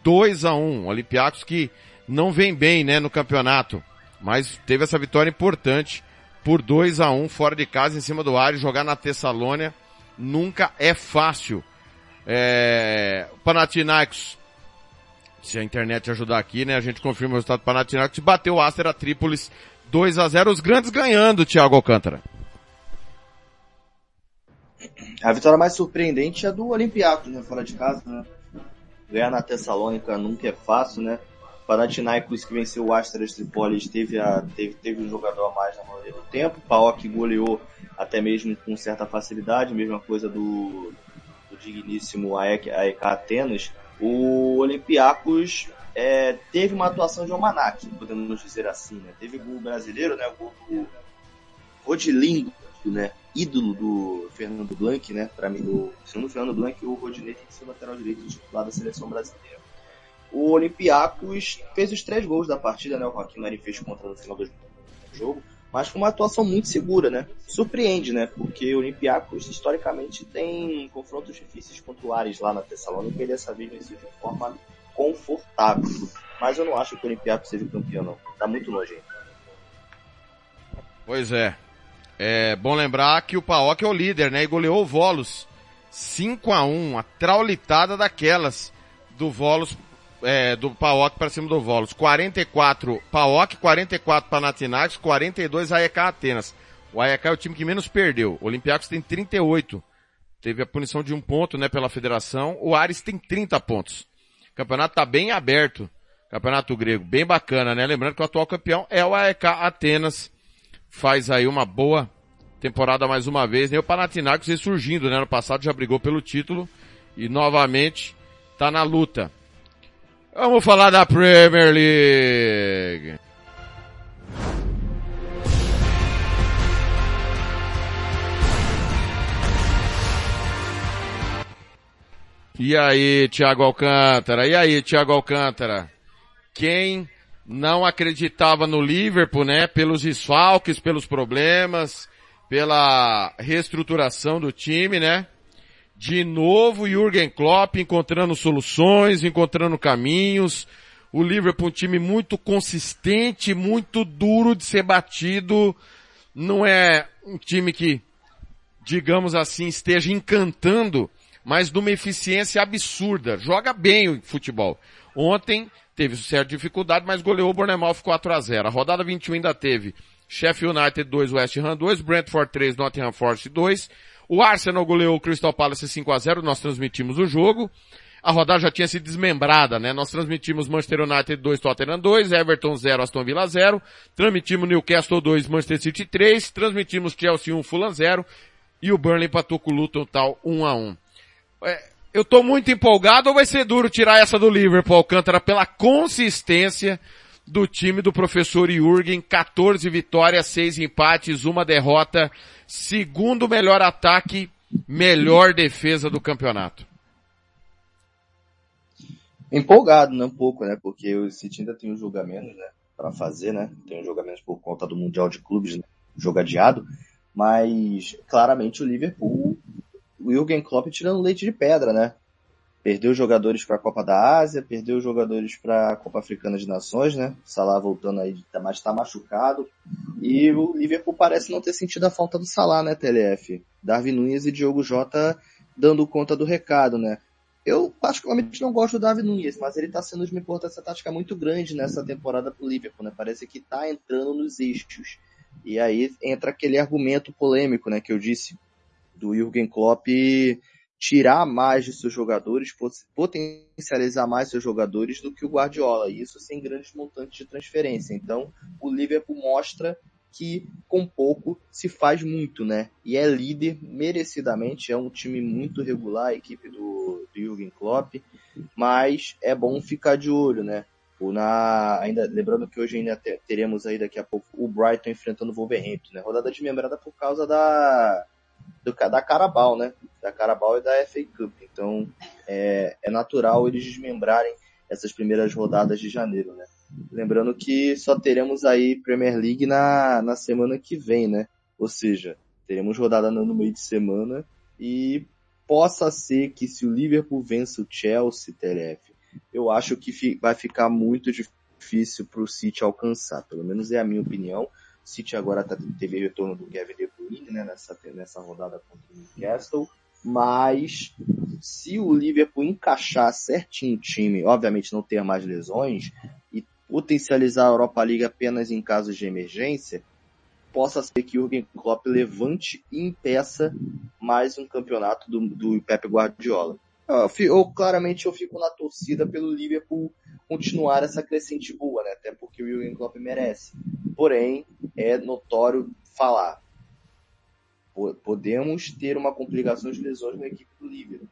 Speaker 3: 2 a 1 O Olympiacos que não vem bem, né, no campeonato. Mas teve essa vitória importante por 2 a 1 fora de casa em cima do Ares. Jogar na Tessalônia nunca é fácil. É... Panathinaikos, se a internet ajudar aqui, né, a gente confirma o resultado do Panathinaikos. Bateu o Aster a Trípolis 2 a 0 Os grandes ganhando, Thiago Alcântara.
Speaker 6: A vitória mais surpreendente é do Olympiacos, né? Fora de casa, né? Ganhar na Tessalônica nunca é fácil, né? Panathinaikos que venceu o Astras Tripolis teve, a, teve, teve um jogador a mais na maioria do tempo. Paok goleou até mesmo com certa facilidade, mesma coisa do, do digníssimo AEK, AEK Atenas. O Olympiacos é, teve uma atuação de Almanac, podemos dizer assim, né? Teve gol brasileiro, né? O gol do Rodilindo, né? ídolo do Fernando Blanc, né? Para mim, o segundo Fernando Blanc, o Rodinei tem que ser o lateral direito titular da seleção brasileira. o Olympiacos fez os três gols da partida, né? O Joaquim Mari fez contra no final do jogo, mas com uma atuação muito segura, né? Surpreende, né? Porque o Olympiacos historicamente tem confrontos difíceis contra o Ares lá na Tessalônica e dessa vez venceu de forma confortável. Mas eu não acho que o Olympiacos seja o campeão, não. Tá muito longe ainda.
Speaker 3: Pois é. É bom lembrar que o Paok é o líder, né? E goleou o Volos 5 a 1 a traulitada daquelas do Volos, é, do Paok para cima do Volos. 44 Paok, 44 Panathinaikos, 42 AEK Atenas. O AEK é o time que menos perdeu. O Olympiacos tem 38. Teve a punição de um ponto, né, pela federação. O Ares tem 30 pontos. O campeonato tá bem aberto. Campeonato grego, bem bacana, né? Lembrando que o atual campeão é o AEK Atenas faz aí uma boa temporada mais uma vez. Nem o Panathinaikos ressurgindo, né? No passado já brigou pelo título e novamente tá na luta. Vamos falar da Premier League. E aí, Thiago Alcântara? E aí, Thiago Alcântara? Quem não acreditava no Liverpool, né? Pelos desfalques, pelos problemas, pela reestruturação do time, né? De novo, Jürgen Klopp encontrando soluções, encontrando caminhos. O Liverpool um time muito consistente, muito duro de ser batido. Não é um time que, digamos assim, esteja encantando, mas de uma eficiência absurda. Joga bem o futebol. Ontem teve certa dificuldade, mas goleou o Bournemouth 4 a 0 A rodada 21 ainda teve Sheffield United 2, West Ham 2, Brentford 3, Nottingham Forest 2. O Arsenal goleou o Crystal Palace 5 a 0 nós transmitimos o jogo. A rodada já tinha sido desmembrada, né? Nós transmitimos Manchester United 2, Tottenham 2, Everton 0, Aston Villa 0. Transmitimos Newcastle 2, Manchester City 3. Transmitimos Chelsea 1, Fulham 0. E o Burnley empatou com o Luton tal 1 a 1. É, eu tô muito empolgado ou vai ser duro tirar essa do Liverpool, Alcântara, pela consistência do time do professor Jürgen, 14 vitórias, 6 empates, uma derrota, segundo melhor ataque, melhor defesa do campeonato.
Speaker 6: Empolgado, né, um pouco, né, porque o City ainda tem um julgamento, né, para fazer, né, tem um julgamento por conta do Mundial de Clubes, né, mas claramente o Liverpool o Jürgen Klopp tirando leite de pedra, né? Perdeu jogadores para a Copa da Ásia, perdeu jogadores para a Copa Africana de Nações, né? Salah voltando aí, mas está machucado. E o Liverpool parece não ter sentido a falta do Salah, né, TLF? Darwin Nunes e Diogo Jota dando conta do recado, né? Eu particularmente não gosto do Davi Nunes, mas ele está sendo de uma importância tática muito grande nessa temporada para o Liverpool, né? Parece que está entrando nos eixos. E aí entra aquele argumento polêmico, né, que eu disse do Jürgen Klopp tirar mais de seus jogadores, potencializar mais seus jogadores do que o Guardiola, e isso sem grandes montantes de transferência. Então, o Liverpool mostra que com pouco se faz muito, né? E é líder merecidamente, é um time muito regular, a equipe do, do Jürgen Klopp, mas é bom ficar de olho, né? O na, ainda, lembrando que hoje ainda teremos aí daqui a pouco o Brighton enfrentando o Wolverhampton, né? Rodada desmembrada por causa da, do, da Carabao, né? Da Carabao e da FA Cup. Então é, é natural eles desmembrarem essas primeiras rodadas de janeiro, né? Lembrando que só teremos aí Premier League na, na semana que vem, né? Ou seja, teremos rodada no meio de semana e possa ser que se o Liverpool vença o Chelsea, TLF, eu acho que vai ficar muito difícil para o City alcançar. Pelo menos é a minha opinião. City agora tá, teve retorno do Kevin De Bruyne, né, nessa, nessa rodada contra o Newcastle, mas se o Liverpool encaixar certinho o time, obviamente não ter mais lesões, e potencializar a Europa League apenas em casos de emergência, possa ser que o Jurgen Klopp levante e impeça mais um campeonato do, do Pep Guardiola. Eu, eu, claramente eu fico na torcida pelo Liverpool continuar essa crescente boa, né? Até porque o Jurgen Klopp merece. Porém, é notório falar. Podemos ter uma complicação de lesões na equipe do Liverpool,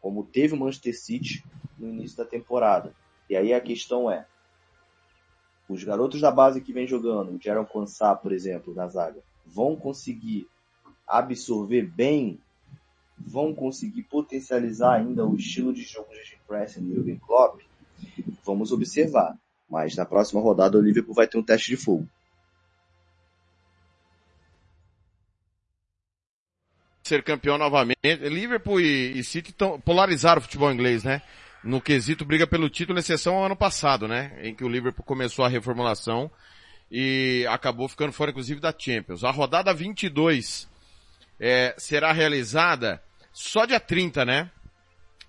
Speaker 6: como teve o Manchester City no início da temporada. E aí a questão é, os garotos da base que vem jogando, o Jaron Kwansá, por exemplo, na zaga, vão conseguir absorver bem vão conseguir potencializar ainda o estilo de jogo de pressing do Jurgen Klopp, Vamos observar. Mas na próxima rodada o Liverpool vai ter um teste de fogo.
Speaker 3: Ser campeão novamente. Liverpool e, e City tão, polarizaram o futebol inglês, né? No quesito briga pelo título, exceção ao ano passado, né? Em que o Liverpool começou a reformulação e acabou ficando fora, inclusive, da Champions. A rodada 22 é, será realizada só dia 30, né?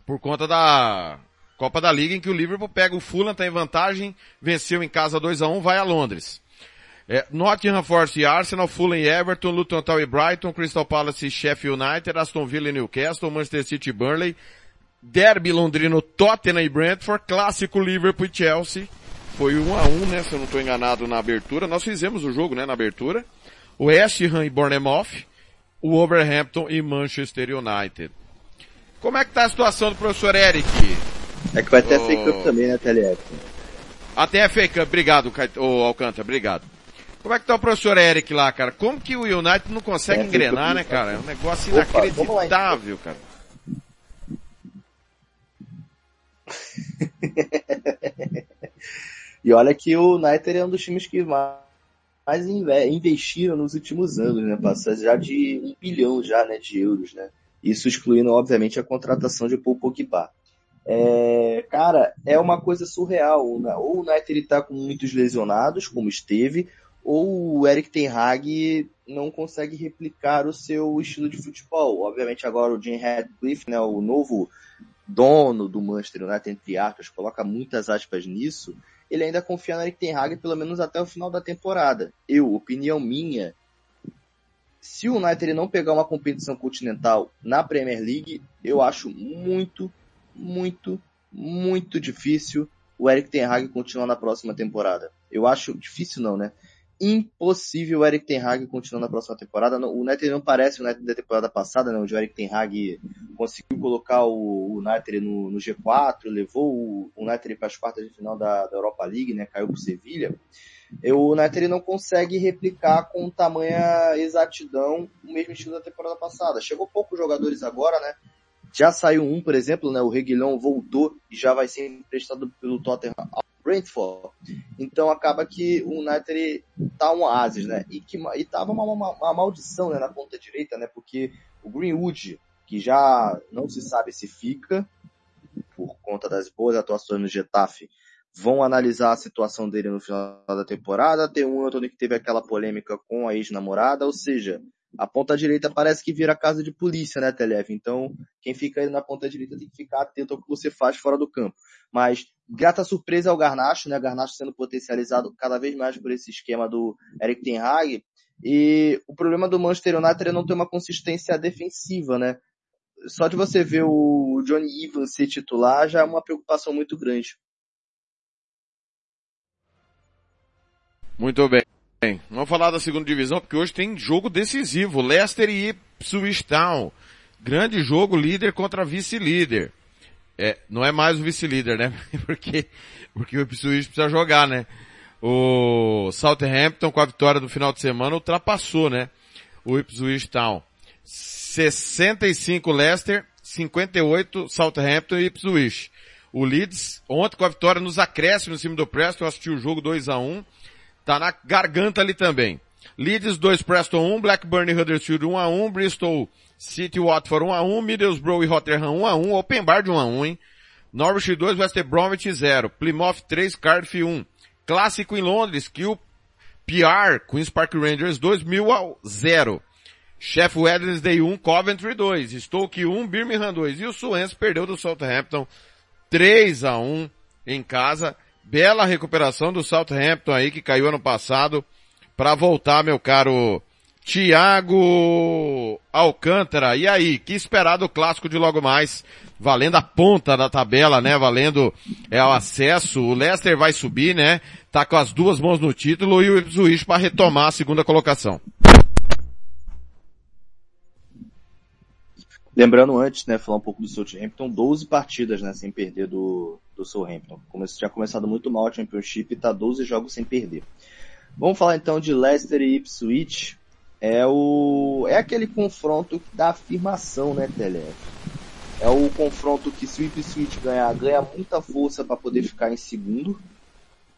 Speaker 3: Por conta da Copa da Liga, em que o Liverpool pega o Fulham, tá em vantagem, venceu em casa 2 a 1 vai a Londres. É, Nottingham Forest e Arsenal, Fulham e Everton, Luton Town e Brighton, Crystal Palace e Sheffield United, Aston Villa e Newcastle, Manchester City e Burnley, Derby londrino, Tottenham e Brentford, clássico Liverpool e Chelsea. Foi 1 um a 1 um, né, se eu não estou enganado na abertura. Nós fizemos o jogo, né, na abertura. O West Ham e Bournemouth, o Overhampton e Manchester United. Como é que tá a situação do professor Eric?
Speaker 6: É que vai ter oh... a FA Cup também, né, TLF?
Speaker 3: Até a FA Cup, obrigado, oh, Alcântara, obrigado. Como é que tá o professor Eric lá, cara? Como que o United não consegue é, engrenar, né, cara? É um negócio Opa, inacreditável, cara.
Speaker 6: e olha que o United é um dos times que mais investiram nos últimos anos, né? Passa já de um bilhão já, né, de euros, né? Isso excluindo, obviamente, a contratação de Paul Pogba. É, cara, é uma coisa surreal. Ou o United está com muitos lesionados, como esteve, ou o Eric Ten Hag não consegue replicar o seu estilo de futebol. Obviamente agora o Jim Radcliffe, né, o novo dono do Manchester United, entre aspas, coloca muitas aspas nisso, ele ainda confia no Eric Ten Hag pelo menos até o final da temporada. Eu, opinião minha, se o United não pegar uma competição continental na Premier League, eu acho muito, muito, muito difícil o Eric Ten Hag continuar na próxima temporada. Eu acho difícil não, né? Impossível o Eric Ten Hag continuar na próxima temporada. O United não parece o United da temporada passada, né? Onde o Eric Ten Hag conseguiu colocar o United no, no G4, levou o United para as quartas de final da, da Europa League, né? Caiu para o Sevilha o United não consegue replicar com tamanha exatidão o mesmo estilo da temporada passada. Chegou poucos jogadores agora, né? Já saiu um, por exemplo, né? O Reguilhão voltou e já vai ser emprestado pelo Tottenham ao Brentford. Então acaba que o United tá um oásis, né? E que e tava uma, uma, uma maldição né, na ponta direita, né? Porque o Greenwood, que já não se sabe se fica por conta das boas atuações no Getafe, vão analisar a situação dele no final da temporada. Tem um Anthony que teve aquela polêmica com a ex-namorada, ou seja, a ponta direita parece que vira casa de polícia, né, Telef? Então, quem fica aí na ponta direita tem que ficar atento ao que você faz fora do campo. Mas, grata surpresa é o Garnacho, né? Garnacho sendo potencializado cada vez mais por esse esquema do Eric Ten Hag. E o problema do Manchester United é não ter uma consistência defensiva, né? Só de você ver o Johnny Evans ser titular já é uma preocupação muito grande.
Speaker 3: Muito bem. Vamos falar da segunda divisão, porque hoje tem jogo decisivo. Leicester e Ipswich Town. Grande jogo, líder contra vice-líder. É, não é mais o vice-líder, né? Porque, porque o Ipswich precisa jogar, né? O Southampton, com a vitória do final de semana, ultrapassou, né? O Ipswich Town. 65 Leicester, 58 Southampton e Ipswich. O Leeds, ontem com a vitória nos acréscimos no cima do Preston, assistiu o jogo 2 a 1 Tá na garganta ali também. Leeds 2, Preston 1, Blackburn e Huddersfield 1 a 1, Bristol City Watford 1 a 1, Middlesbrough e Rotterdam 1 a 1, Open Bar de 1 a 1, hein? Norwich 2, West Bromwich 0, Plymouth 3, Cardiff 1. Clássico em Londres, que o PR, Queen's Park Rangers 2 mil a 0. Sheffield Wednesday 1, Coventry 2, Stoke 1, Birmingham 2 e o Swansea perdeu do Southampton 3 a 1 em casa. Bela recuperação do Southampton aí, que caiu ano passado, para voltar, meu caro Tiago Alcântara. E aí, que esperar do clássico de logo mais? Valendo a ponta da tabela, né? Valendo é, o acesso. O Leicester vai subir, né? Tá com as duas mãos no título e o Ipswich para retomar a segunda colocação.
Speaker 6: Lembrando antes, né, falar um pouco do Southampton, 12 partidas, né, sem perder do, do Southampton. Começou, tinha começado muito mal o Championship e tá 12 jogos sem perder. Vamos falar então de Leicester e Ipswich. É o, é aquele confronto da afirmação, né, TLF? É o confronto que se o Ipswich ganhar, ganha muita força para poder ficar em segundo.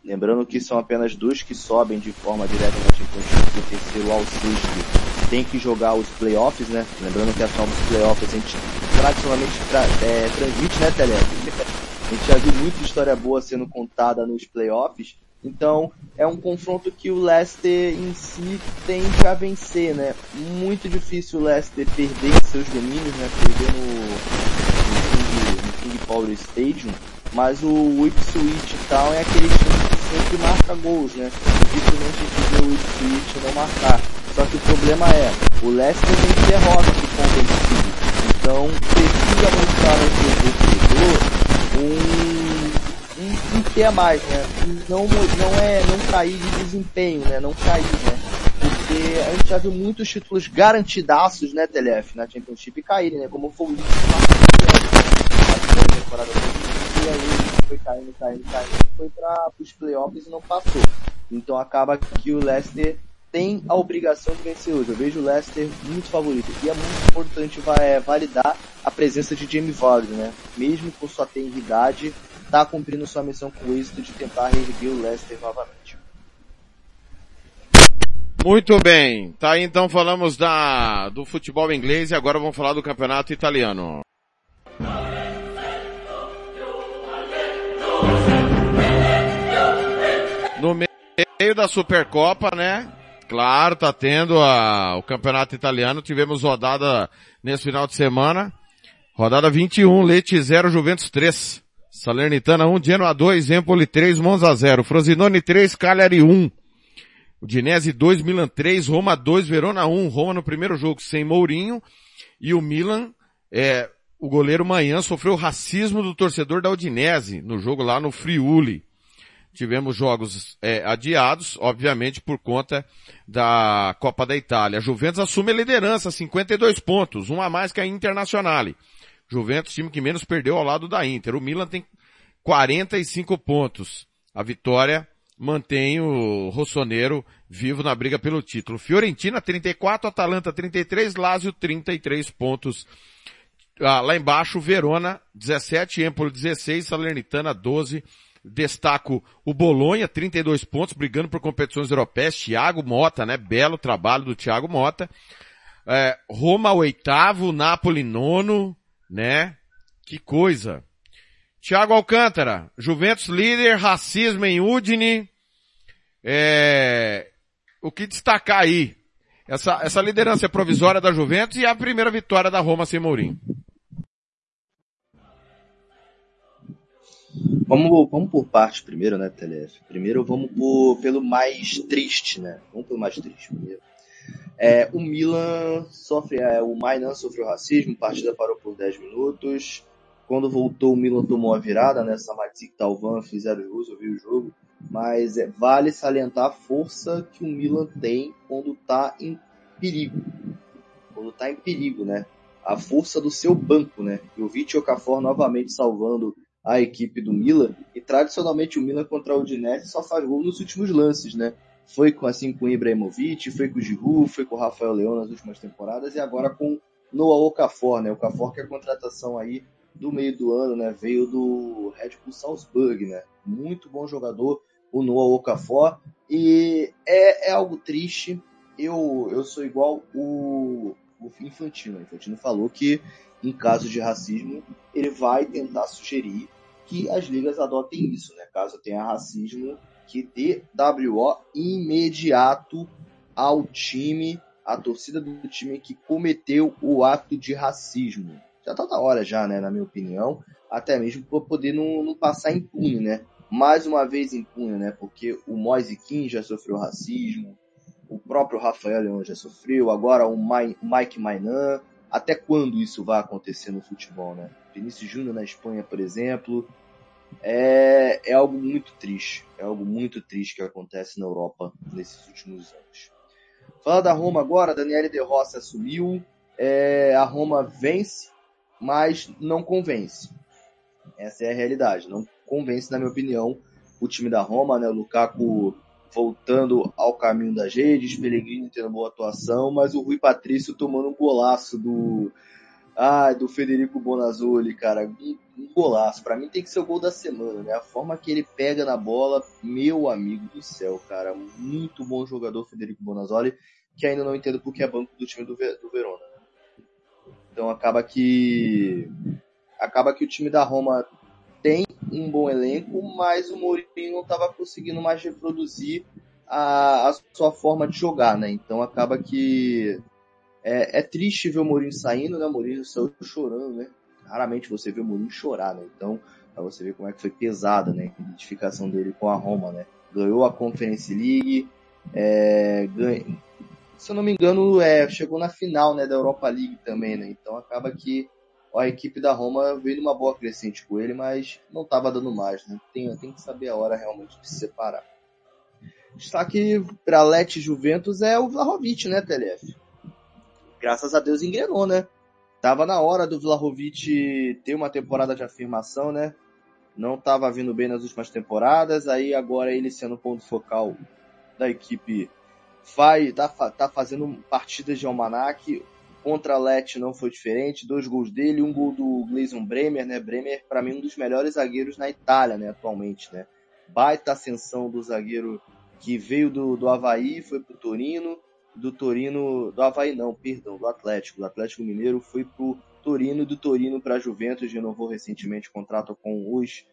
Speaker 6: Lembrando que são apenas dois que sobem de forma direta na Championship, o terceiro ao sexto tem que jogar os playoffs, né? Lembrando que as novas playoffs a gente tradicionalmente tra é, transmite, né, Tele? A gente já viu muita história boa sendo contada nos playoffs. Então, é um confronto que o Leicester em si tende a vencer, né? Muito difícil o Leicester perder seus domínios, né? Perder no, no, King, no King Power Stadium. Mas o Ipswich Town é aquele time que sempre marca gols, né? Dificilmente a gente vê o Ipswich não marcar. Só que o problema é, o Leicester tem derrota de convencido. Então, precisa mostrar ao seu torcedor um, um, um pé a mais, né? Não, não é não cair de desempenho, né? Não cair, né? Porque a gente já viu muitos títulos garantidaços, né, TLF, na Championship caírem, né? Como foi o na temporada e aí foi caindo, caindo, caindo, foi para os playoffs e não passou. Então acaba que o Leicester tem a obrigação de vencer hoje. Eu vejo o Leicester muito favorito. E é muito importante é, validar a presença de Jamie Vardy, né? Mesmo com sua tenridade, está cumprindo sua missão com o êxito de tentar reerguer o Leicester novamente.
Speaker 3: Muito bem. Tá aí então falamos da, do futebol inglês e agora vamos falar do campeonato italiano. No meio da Supercopa, né? Claro, tá tendo a, o campeonato italiano. Tivemos rodada nesse final de semana. Rodada 21, Leite 0, Juventus 3. Salernitana 1, Genoa 2, Empoli 3, Monza 0. Frosinone 3, Cagliari 1. Udinese 2, Milan 3, Roma 2, Verona 1. Roma no primeiro jogo sem Mourinho. E o Milan, é, o goleiro Manhã sofreu racismo do torcedor da Udinese no jogo lá no Friuli tivemos jogos é, adiados, obviamente por conta da Copa da Itália. Juventus assume a liderança, 52 pontos, um a mais que a Internazionale. Juventus, time que menos perdeu ao lado da Inter. O Milan tem 45 pontos. A vitória mantém o Rossoneiro vivo na briga pelo título. Fiorentina 34, Atalanta 33, Lazio 33 pontos. Ah, lá embaixo, Verona 17, Empoli 16, Salernitana 12, Destaco o Bolonha, 32 pontos, brigando por competições europeias. Thiago Mota, né? Belo trabalho do Thiago Mota. É, Roma, oitavo, Napoli, nono, né? Que coisa. Thiago Alcântara, Juventus líder, racismo em Udine. É, o que destacar aí? Essa, essa liderança provisória da Juventus e a primeira vitória da Roma sem Mourinho.
Speaker 6: Vamos, vamos por parte primeiro, né, TLF? Primeiro vamos por, pelo mais triste, né? Vamos pelo mais triste primeiro. É, o Milan sofre, é, o Mainan sofreu racismo, partida parou por 10 minutos. Quando voltou, o Milan tomou a virada, né? Samatic e Talvan fizeram os gols, eu vi o jogo. Mas é, vale salientar a força que o Milan tem quando tá em perigo. Quando tá em perigo, né? A força do seu banco, né? E o Vitor Okafor novamente salvando a equipe do Milan. E tradicionalmente o Milan contra o Udinese só faz gol nos últimos lances, né? Foi com, assim com o Ibrahimovic, foi com o Giroud, foi com o Rafael Leão nas últimas temporadas e agora com Noah Okafor, né? O Okafor que é a contratação aí do meio do ano, né? Veio do Red Bull Salzburg, né? Muito bom jogador, o Noah Okafor. E é, é algo triste. Eu, eu sou igual o, o Infantino. O Infantino falou que em caso de racismo, ele vai tentar sugerir que as ligas adotem isso, né? Caso tenha racismo, que dê WO imediato ao time, à torcida do time que cometeu o ato de racismo. Já tá da hora já, né, na minha opinião, até mesmo para poder não, não, passar impune, né? Mais uma vez impune, né? Porque o Moise Kim já sofreu racismo, o próprio Rafael Leão já sofreu, agora o Mike Mainan, até quando isso vai acontecer no futebol, né? Vinícius Júnior na Espanha, por exemplo, é, é algo muito triste. É algo muito triste que acontece na Europa nesses últimos anos. Fala da Roma agora, Daniele De Rossi assumiu. É, a Roma vence, mas não convence. Essa é a realidade. Não convence, na minha opinião, o time da Roma, né? O Lukaku voltando ao caminho das redes, Pellegrini tendo boa atuação, mas o Rui Patrício tomando um golaço do Ah, do Federico Bonazzoli, cara, um, um golaço. Pra mim tem que ser o gol da semana, né? A forma que ele pega na bola, meu amigo do céu, cara. Muito bom jogador, Federico Bonazzoli, que ainda não entendo porque é banco do time do, do Verona. Então acaba que acaba que o time da Roma tem um bom elenco, mas o Mourinho não estava conseguindo mais reproduzir a, a sua forma de jogar, né? Então acaba que é, é triste ver o Mourinho saindo, né? O Mourinho saiu chorando, né? Raramente você vê o Mourinho chorar, né? Então, pra você ver como é que foi pesada, né? A identificação dele com a Roma, né? Ganhou a Conference League, é, ganha, se eu não me engano, é, chegou na final, né? Da Europa League também, né? Então acaba que a equipe da Roma veio numa boa crescente com ele, mas não estava dando mais, né? Tem, tem que saber a hora realmente de se separar. Destaque para Leti Juventus é o Vlahovic, né, TLF? Graças a Deus engrenou, né? Tava na hora do Vlahovic ter uma temporada de afirmação, né? Não estava vindo bem nas últimas temporadas, aí agora ele sendo ponto focal da equipe vai tá, tá fazendo partidas de almanac contra a Let não foi diferente, dois gols dele, um gol do Gleison Bremer, né? Bremer para mim um dos melhores zagueiros na Itália, né, atualmente, né? Baita ascensão do zagueiro que veio do, do Havaí, foi pro Torino, do Torino, do Havaí não, perdão, do Atlético, do Atlético Mineiro foi pro Torino, do Torino para Juventus, renovou recentemente o contrato com os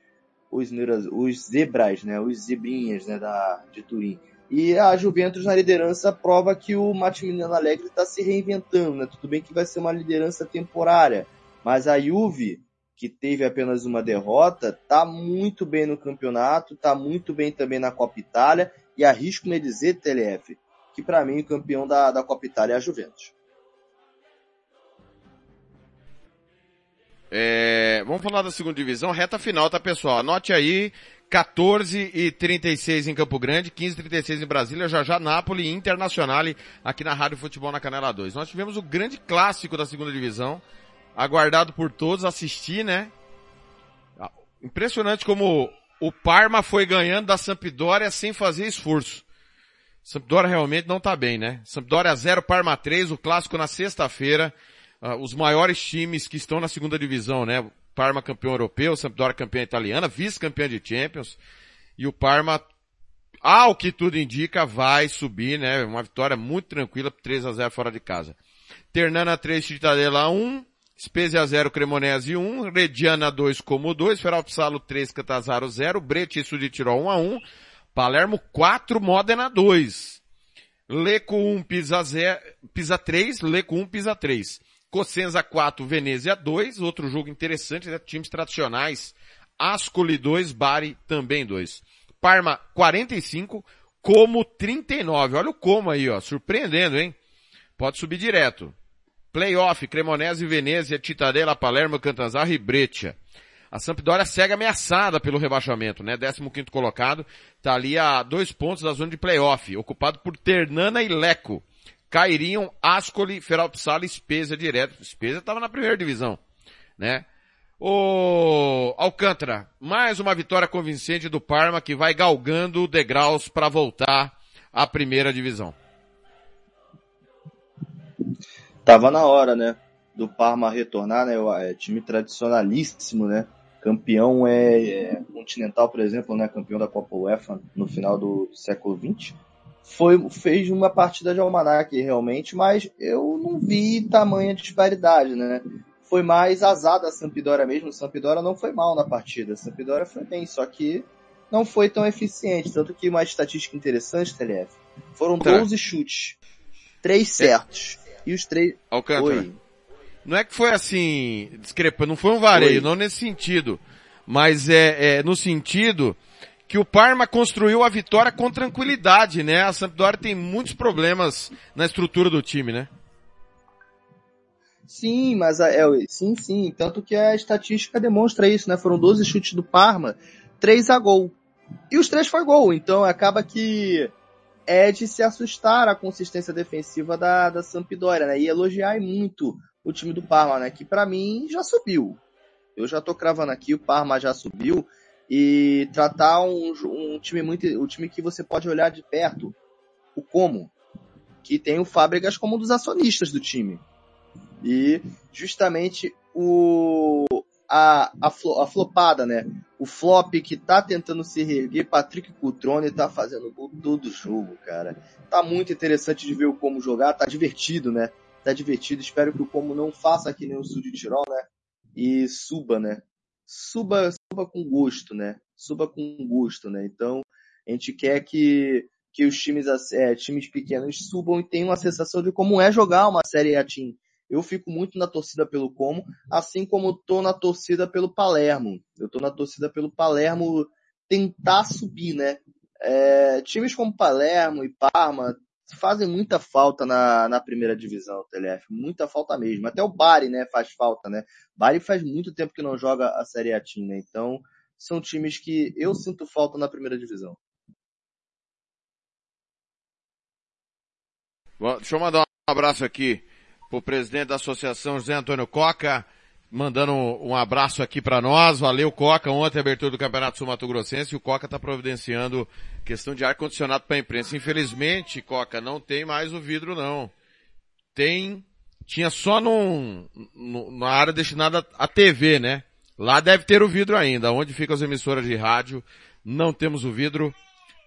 Speaker 6: os, os zebras, né, os zebrinhas, né, da de Turim. E a Juventus na liderança prova que o Massimiliano Allegri está se reinventando, né? Tudo bem que vai ser uma liderança temporária, mas a Juve, que teve apenas uma derrota, tá muito bem no campeonato, tá muito bem também na Copa Itália, e arrisco-me a dizer, TLF, que para mim o campeão da, da Copa Itália é a Juventus.
Speaker 3: É, vamos falar da segunda divisão, reta final, tá pessoal? Anote aí, 14 e 36 em Campo Grande, 15 e 36 em Brasília, já já Nápoles e Internacional aqui na Rádio Futebol na Canela 2. Nós tivemos o grande clássico da segunda divisão, aguardado por todos, assistir, né? Impressionante como o Parma foi ganhando da Sampdoria sem fazer esforço. Sampdoria realmente não tá bem, né? Sampdoria 0, Parma 3, o clássico na sexta-feira. Ah, os maiores times que estão na segunda divisão, né? Parma campeão europeu, Sampdoria campeã italiana, vice-campeã de Champions. E o Parma, ao que tudo indica, vai subir, né? Uma vitória muito tranquila, 3 a 0 fora de casa. Ternana 3, Cittadella 1, Spezia 0, Cremonese 1, Reggiana 2, Como 2, Feralpsalo 3, Catazaro 0, Brete e Sul de Tirol 1 a 1, Palermo 4, Modena 2. Leco 1, Pisa, 0, Pisa 3, Leco 1, Pisa 3. Cosenza 4, Venezia 2, outro jogo interessante, né? times tradicionais. Ascoli 2, Bari também 2. Parma 45, Como 39. Olha o Como aí, ó, surpreendendo, hein? Pode subir direto. Playoff, Cremonese, Venezia, Cittadella, Palermo, Cantanzaro e Breccia. A Sampdoria segue ameaçada pelo rebaixamento, né? 15 colocado, tá ali a dois pontos da zona de playoff, ocupado por Ternana e Leco. Cairiam, Ascoli, Feralpsala e Spezia direto. Spezia estava na primeira divisão, né? O Alcântara, mais uma vitória convincente do Parma que vai galgando degraus para voltar à primeira divisão.
Speaker 6: Tava na hora, né? Do Parma retornar, né? É time tradicionalíssimo, né? Campeão é, é continental, por exemplo, né? Campeão da Copa UEFA no final do, século XX. Foi, fez uma partida de almanac realmente, mas eu não vi tamanha disparidade, né? Foi mais azar da Sampdoria mesmo. Sampdoria não foi mal na partida. Sampdoria foi bem, só que não foi tão eficiente. Tanto que uma estatística interessante, TLF, foram
Speaker 3: Tá.
Speaker 6: 12 chutes. Três certos. E os três.
Speaker 3: Alcântara.
Speaker 6: Oi.
Speaker 3: Não é que foi assim, discrepante, não foi um vareio,
Speaker 6: Oi.
Speaker 3: não nesse sentido. Mas é, é no sentido que o Parma construiu a vitória com tranquilidade, né? A Sampdoria tem muitos problemas na estrutura do time, né?
Speaker 6: Sim, mas a- é, sim, sim. Tanto que a estatística demonstra isso, né? Foram 12 chutes do Parma, 3 a gol. E os três foi gol. Então acaba que é de se assustar a consistência defensiva da, da Sampdoria, né? E elogiar muito o time do Parma, né? Que pra mim já subiu. Eu já tô cravando aqui, o Parma já subiu. E tratar um, um time muito. um time que você pode olhar de perto. O Como. Que tem o Fábregas como um dos acionistas do time. E justamente o a, a, a flopada, né? O flop que tá tentando se reerguer, Patrick Cutrone tá fazendo gol todo jogo, cara. Tá muito interessante de ver o como jogar, tá divertido, né? Tá divertido. Espero que o como não faça aqui nem o Sul de Tirol, né? E suba, né? Suba, suba com gosto, né? Suba com gosto, né? Então, a gente quer que, que os times, é, times pequenos subam e tenham uma sensação de como é jogar uma série A Team eu fico muito na torcida pelo Como, assim como tô na torcida pelo Palermo. Eu tô na torcida pelo Palermo tentar subir, né? É, times como Palermo e Parma fazem muita falta na, na primeira divisão, TLF. Muita falta mesmo. Até o Bari, né, faz falta, né? Bari faz muito tempo que não joga a Série A Team, né? Então, são times que eu sinto falta na primeira divisão.
Speaker 3: Bom, deixa eu mandar um abraço aqui o presidente da associação José Antônio Coca, mandando um abraço aqui para nós. Valeu, Coca. Ontem abertura do Campeonato Sul Mato Grossense e o Coca está providenciando questão de ar-condicionado para a imprensa. Infelizmente, Coca, não tem mais o vidro não. Tem, tinha só num, na área destinada à TV, né? Lá deve ter o vidro ainda. Onde ficam as emissoras de rádio, não temos o vidro.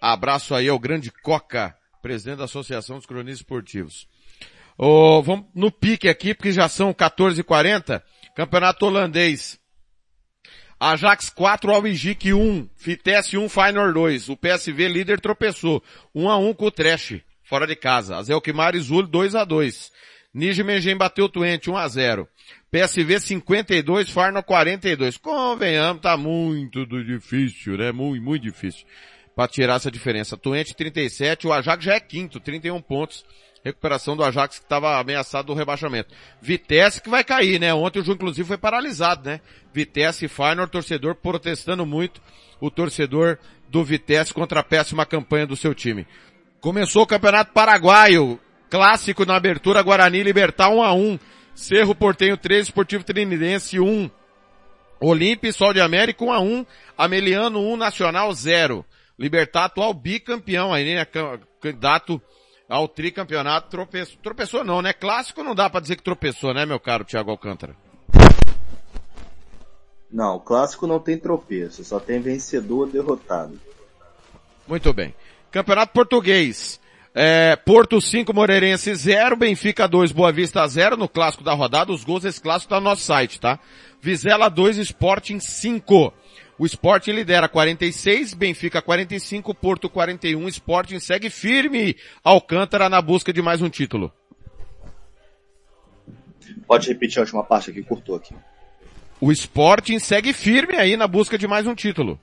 Speaker 3: Abraço aí ao grande Coca, presidente da Associação dos Cronistas Esportivos. Oh, vamos no pique aqui, porque já são 14h40. Campeonato holandês. Ajax 4, Alvigic 1, Vitesse 1, Feyenoord 2. O PSV líder tropeçou. 1 a 1 com o Trash, fora de casa. Azelkmar e Zul 2 a 2. Nijmegen bateu o Twente 1 a 0. PSV 52, Feyenoord 42. Convenhamos, tá muito difícil, né? Muito, muito difícil. Para tirar essa diferença. Twente 37, o Ajax já é quinto, 31 pontos recuperação do Ajax que estava ameaçado do rebaixamento. Vitesse que vai cair, né? Ontem o jogo inclusive foi paralisado, né? Vitesse e Feyenoord, torcedor protestando muito, o torcedor do Vitesse contra a péssima campanha do seu time. Começou o Campeonato Paraguaio, clássico na abertura, Guarani Libertar 1 a 1 Cerro Portenho 3, Esportivo Trinidense 1. Olímpia e Sol de América 1 a 1 Ameliano 1, Nacional 0. Libertar atual bicampeão aí, né? Candidato ao tricampeonato tropeçou. Tropeçou não, né? Clássico não dá para dizer que tropeçou, né, meu caro Thiago Alcântara?
Speaker 6: Não, clássico não tem tropeço, só tem vencedor derrotado.
Speaker 3: Muito bem. Campeonato Português. É, Porto 5, Moreirense 0, Benfica 2, Boa Vista 0 no clássico da rodada. Os gols desse clássico tá no nosso site, tá? Vizela 2, Sporting 5. O Sporting lidera 46, Benfica 45, Porto 41, Sporting segue firme Alcântara na busca de mais um título.
Speaker 6: Pode repetir a última parte aqui, cortou aqui.
Speaker 3: O Sporting segue firme aí na busca de mais um título.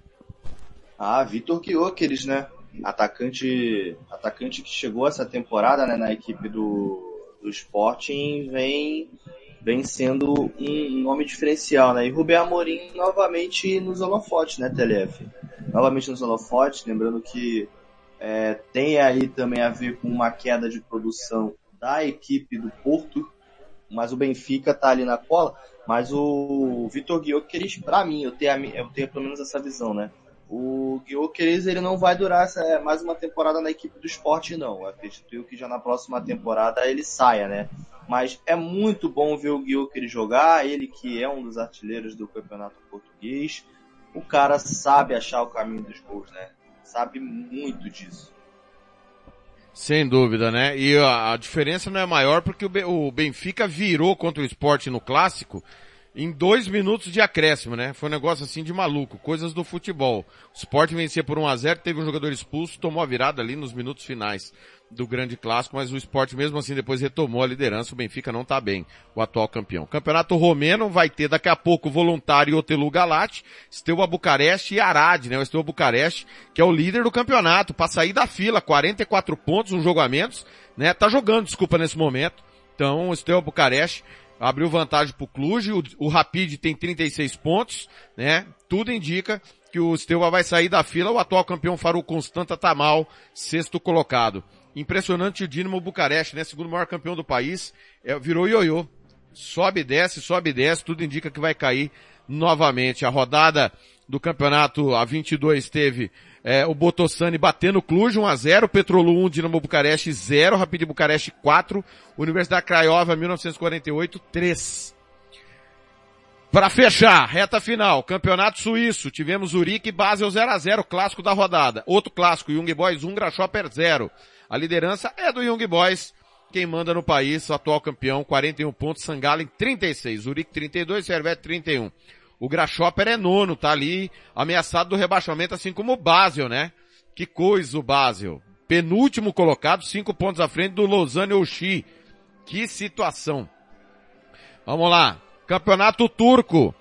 Speaker 6: Ah, Vitor Guioqueres, né? Atacante, atacante que chegou essa temporada né, na equipe do, do Sporting, vem vem sendo um nome diferencial, né? E Rubem Amorim novamente nos holofotes, né, TLF? Novamente nos holofotes, lembrando que é, tem aí também a ver com uma queda de produção da equipe do Porto, mas o Benfica tá ali na cola, mas o Vitor Guioqueres, para mim, eu tenho, eu tenho pelo menos essa visão, né? O Guioqueres, ele não vai durar essa, mais uma temporada na equipe do esporte, não. Eu acredito que já na próxima temporada ele saia, né? Mas é muito bom ver o Guilherme jogar, ele que é um dos artilheiros do campeonato português. O cara sabe achar o caminho dos gols, né? Sabe muito disso.
Speaker 3: Sem dúvida, né? E a, diferença não é maior porque o Benfica virou contra o esporte no clássico em dois minutos de acréscimo, né? Foi um negócio assim de maluco, coisas do futebol. O Sport vencia por 1 a 0 teve um jogador expulso, tomou a virada ali nos minutos finais do grande clássico, mas o esporte mesmo assim depois retomou a liderança, o Benfica não está bem, o atual campeão. Campeonato Romeno vai ter daqui a pouco Voluntário Otelu Galate, Steaua Bucareste e Arad, né? O Steaua Bucareste, que é o líder do campeonato, para sair da fila, 44 pontos, um jogo a menos, né? Tá jogando, desculpa, nesse momento. Então, o Steaua Bucareste abriu vantagem pro Cluj, o, o Rapid tem 36 pontos, né? Tudo indica que o Steaua vai sair da fila, o atual campeão Faro Constanta tá mal, sexto colocado. Impressionante o Dinamo Bucareste, né? Segundo maior campeão do país, é, virou ioiô. Sobe e desce, sobe e desce, tudo indica que vai cair novamente. A rodada do campeonato a 22 teve É, o Botossani batendo o Cluj 1x0, Petrolu 1, Dinamo Bucareste 0, Rapid Bucareste 4, Universidade Craiova 1948 3. Para fechar, reta final, Campeonato Suíço, tivemos Zurique e Basel 0x0, clássico da rodada. Outro clássico, Young Boys 1, Grasshopper 0. A liderança é do Young Boys, quem manda no país, atual campeão, 41 pontos, Sangalen 36, Zurique 32, Servete 31. O Grasshopper é nono, tá ali ameaçado do rebaixamento, assim como o Basel, né? Que coisa o Basel. Penúltimo colocado, cinco pontos à frente do Lausanne Oxi. Que situação. Vamos lá. Campeonato Turco.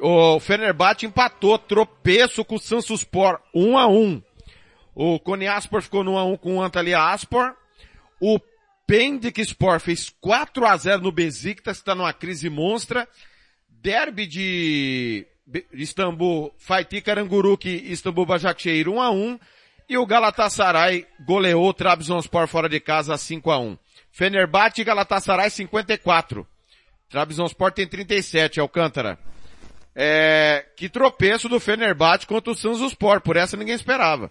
Speaker 3: O Fenerbahçe empatou, tropeço com o Sansuspor, 1 a 1 O Konyaspor ficou no 1 a 1 com o Antalya Aspor. O Pendik Sport fez 4 a 0 no Besiktas, está numa crise monstra. Derby de Istambul, Fatih Karanguruk Istambul Başakşehir 1 a 1 e o Galatasaray goleou o Trabzonspor fora de casa 5 a 1. Fenerbahçe Galatasaray 54. Trabzonspor tem 37, Alcântara. É, que tropeço do Fenerbahçe contra o Sanzospor, por essa ninguém esperava.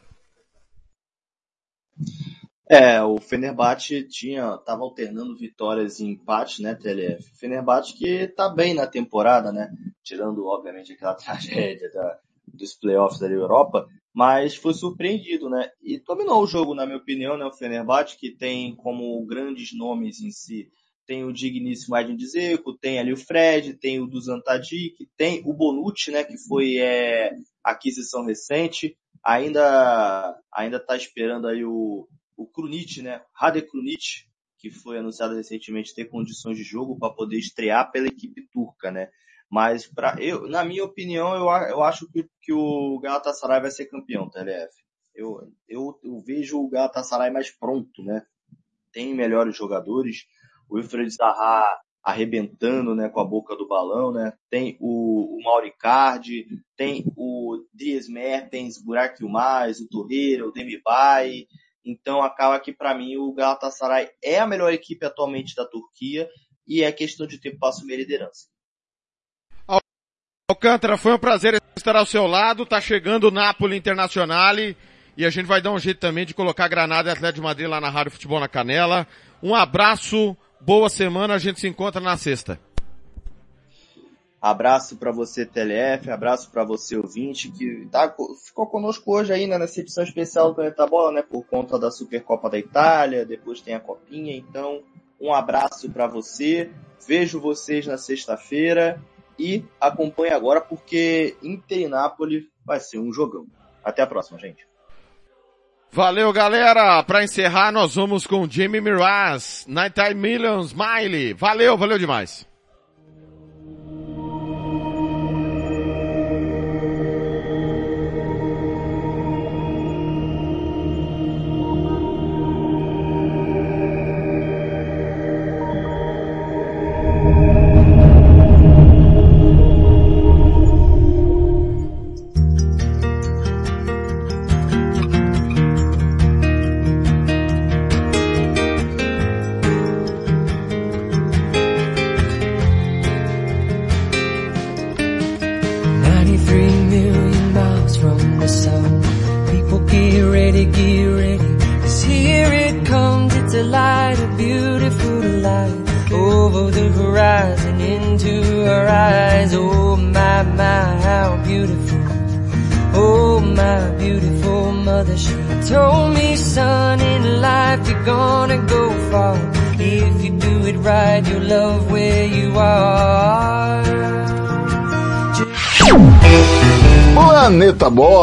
Speaker 6: É, o Fenerbahçe tinha, tava alternando vitórias e empates, né, TLF. Fenerbahçe que tá bem na temporada, né, tirando, obviamente, aquela tragédia da, dos playoffs da Europa, mas foi surpreendido, né, e dominou o jogo, na minha opinião, né, o Fenerbahçe, que tem como grandes nomes em si, tem o digníssimo Edin Dzeko, tem ali o Fred, tem o Dusan Tadic, tem o Bonucci, né, que foi é, aquisição recente, ainda ainda tá esperando aí o o Krunic, né? Rade Krunic, que foi anunciado recentemente ter condições de jogo para poder estrear pela equipe turca, né? Mas para eu, na minha opinião, eu, eu acho que, que o Galatasaray vai ser campeão, TLF. Eu, eu, eu vejo o Galatasaray mais pronto, né? Tem melhores jogadores. O Wilfred Zaha arrebentando, né, com a boca do balão, né? Tem o, o Mauricardi, tem o Dries Mertens, Burak Yilmaz, o Torreira, o Demirbay, então acaba que para mim o Galatasaray é a melhor equipe atualmente da Turquia e é questão de tempo para assumir a liderança.
Speaker 3: Alcântara, foi um prazer estar ao seu lado. Tá chegando o Napoli Internacional e a gente vai dar um jeito também de colocar Granada e Atlético de Madrid lá na Rádio Futebol na Canela. Um abraço, boa semana, a gente se encontra na sexta.
Speaker 6: Abraço para você, TLF, abraço para você, ouvinte, que tá, ficou conosco hoje aí, né, nessa edição especial do Planeta Bola, né, por conta da Supercopa da Itália, depois tem a Copinha, então um abraço para você, vejo vocês na sexta-feira e acompanhe agora porque Inter e Napoli vai ser um jogão. Até a próxima, gente.
Speaker 3: Valeu, galera! Para encerrar, nós vamos com Jamie Miraz, 90 Millions Smiley. Valeu, valeu demais!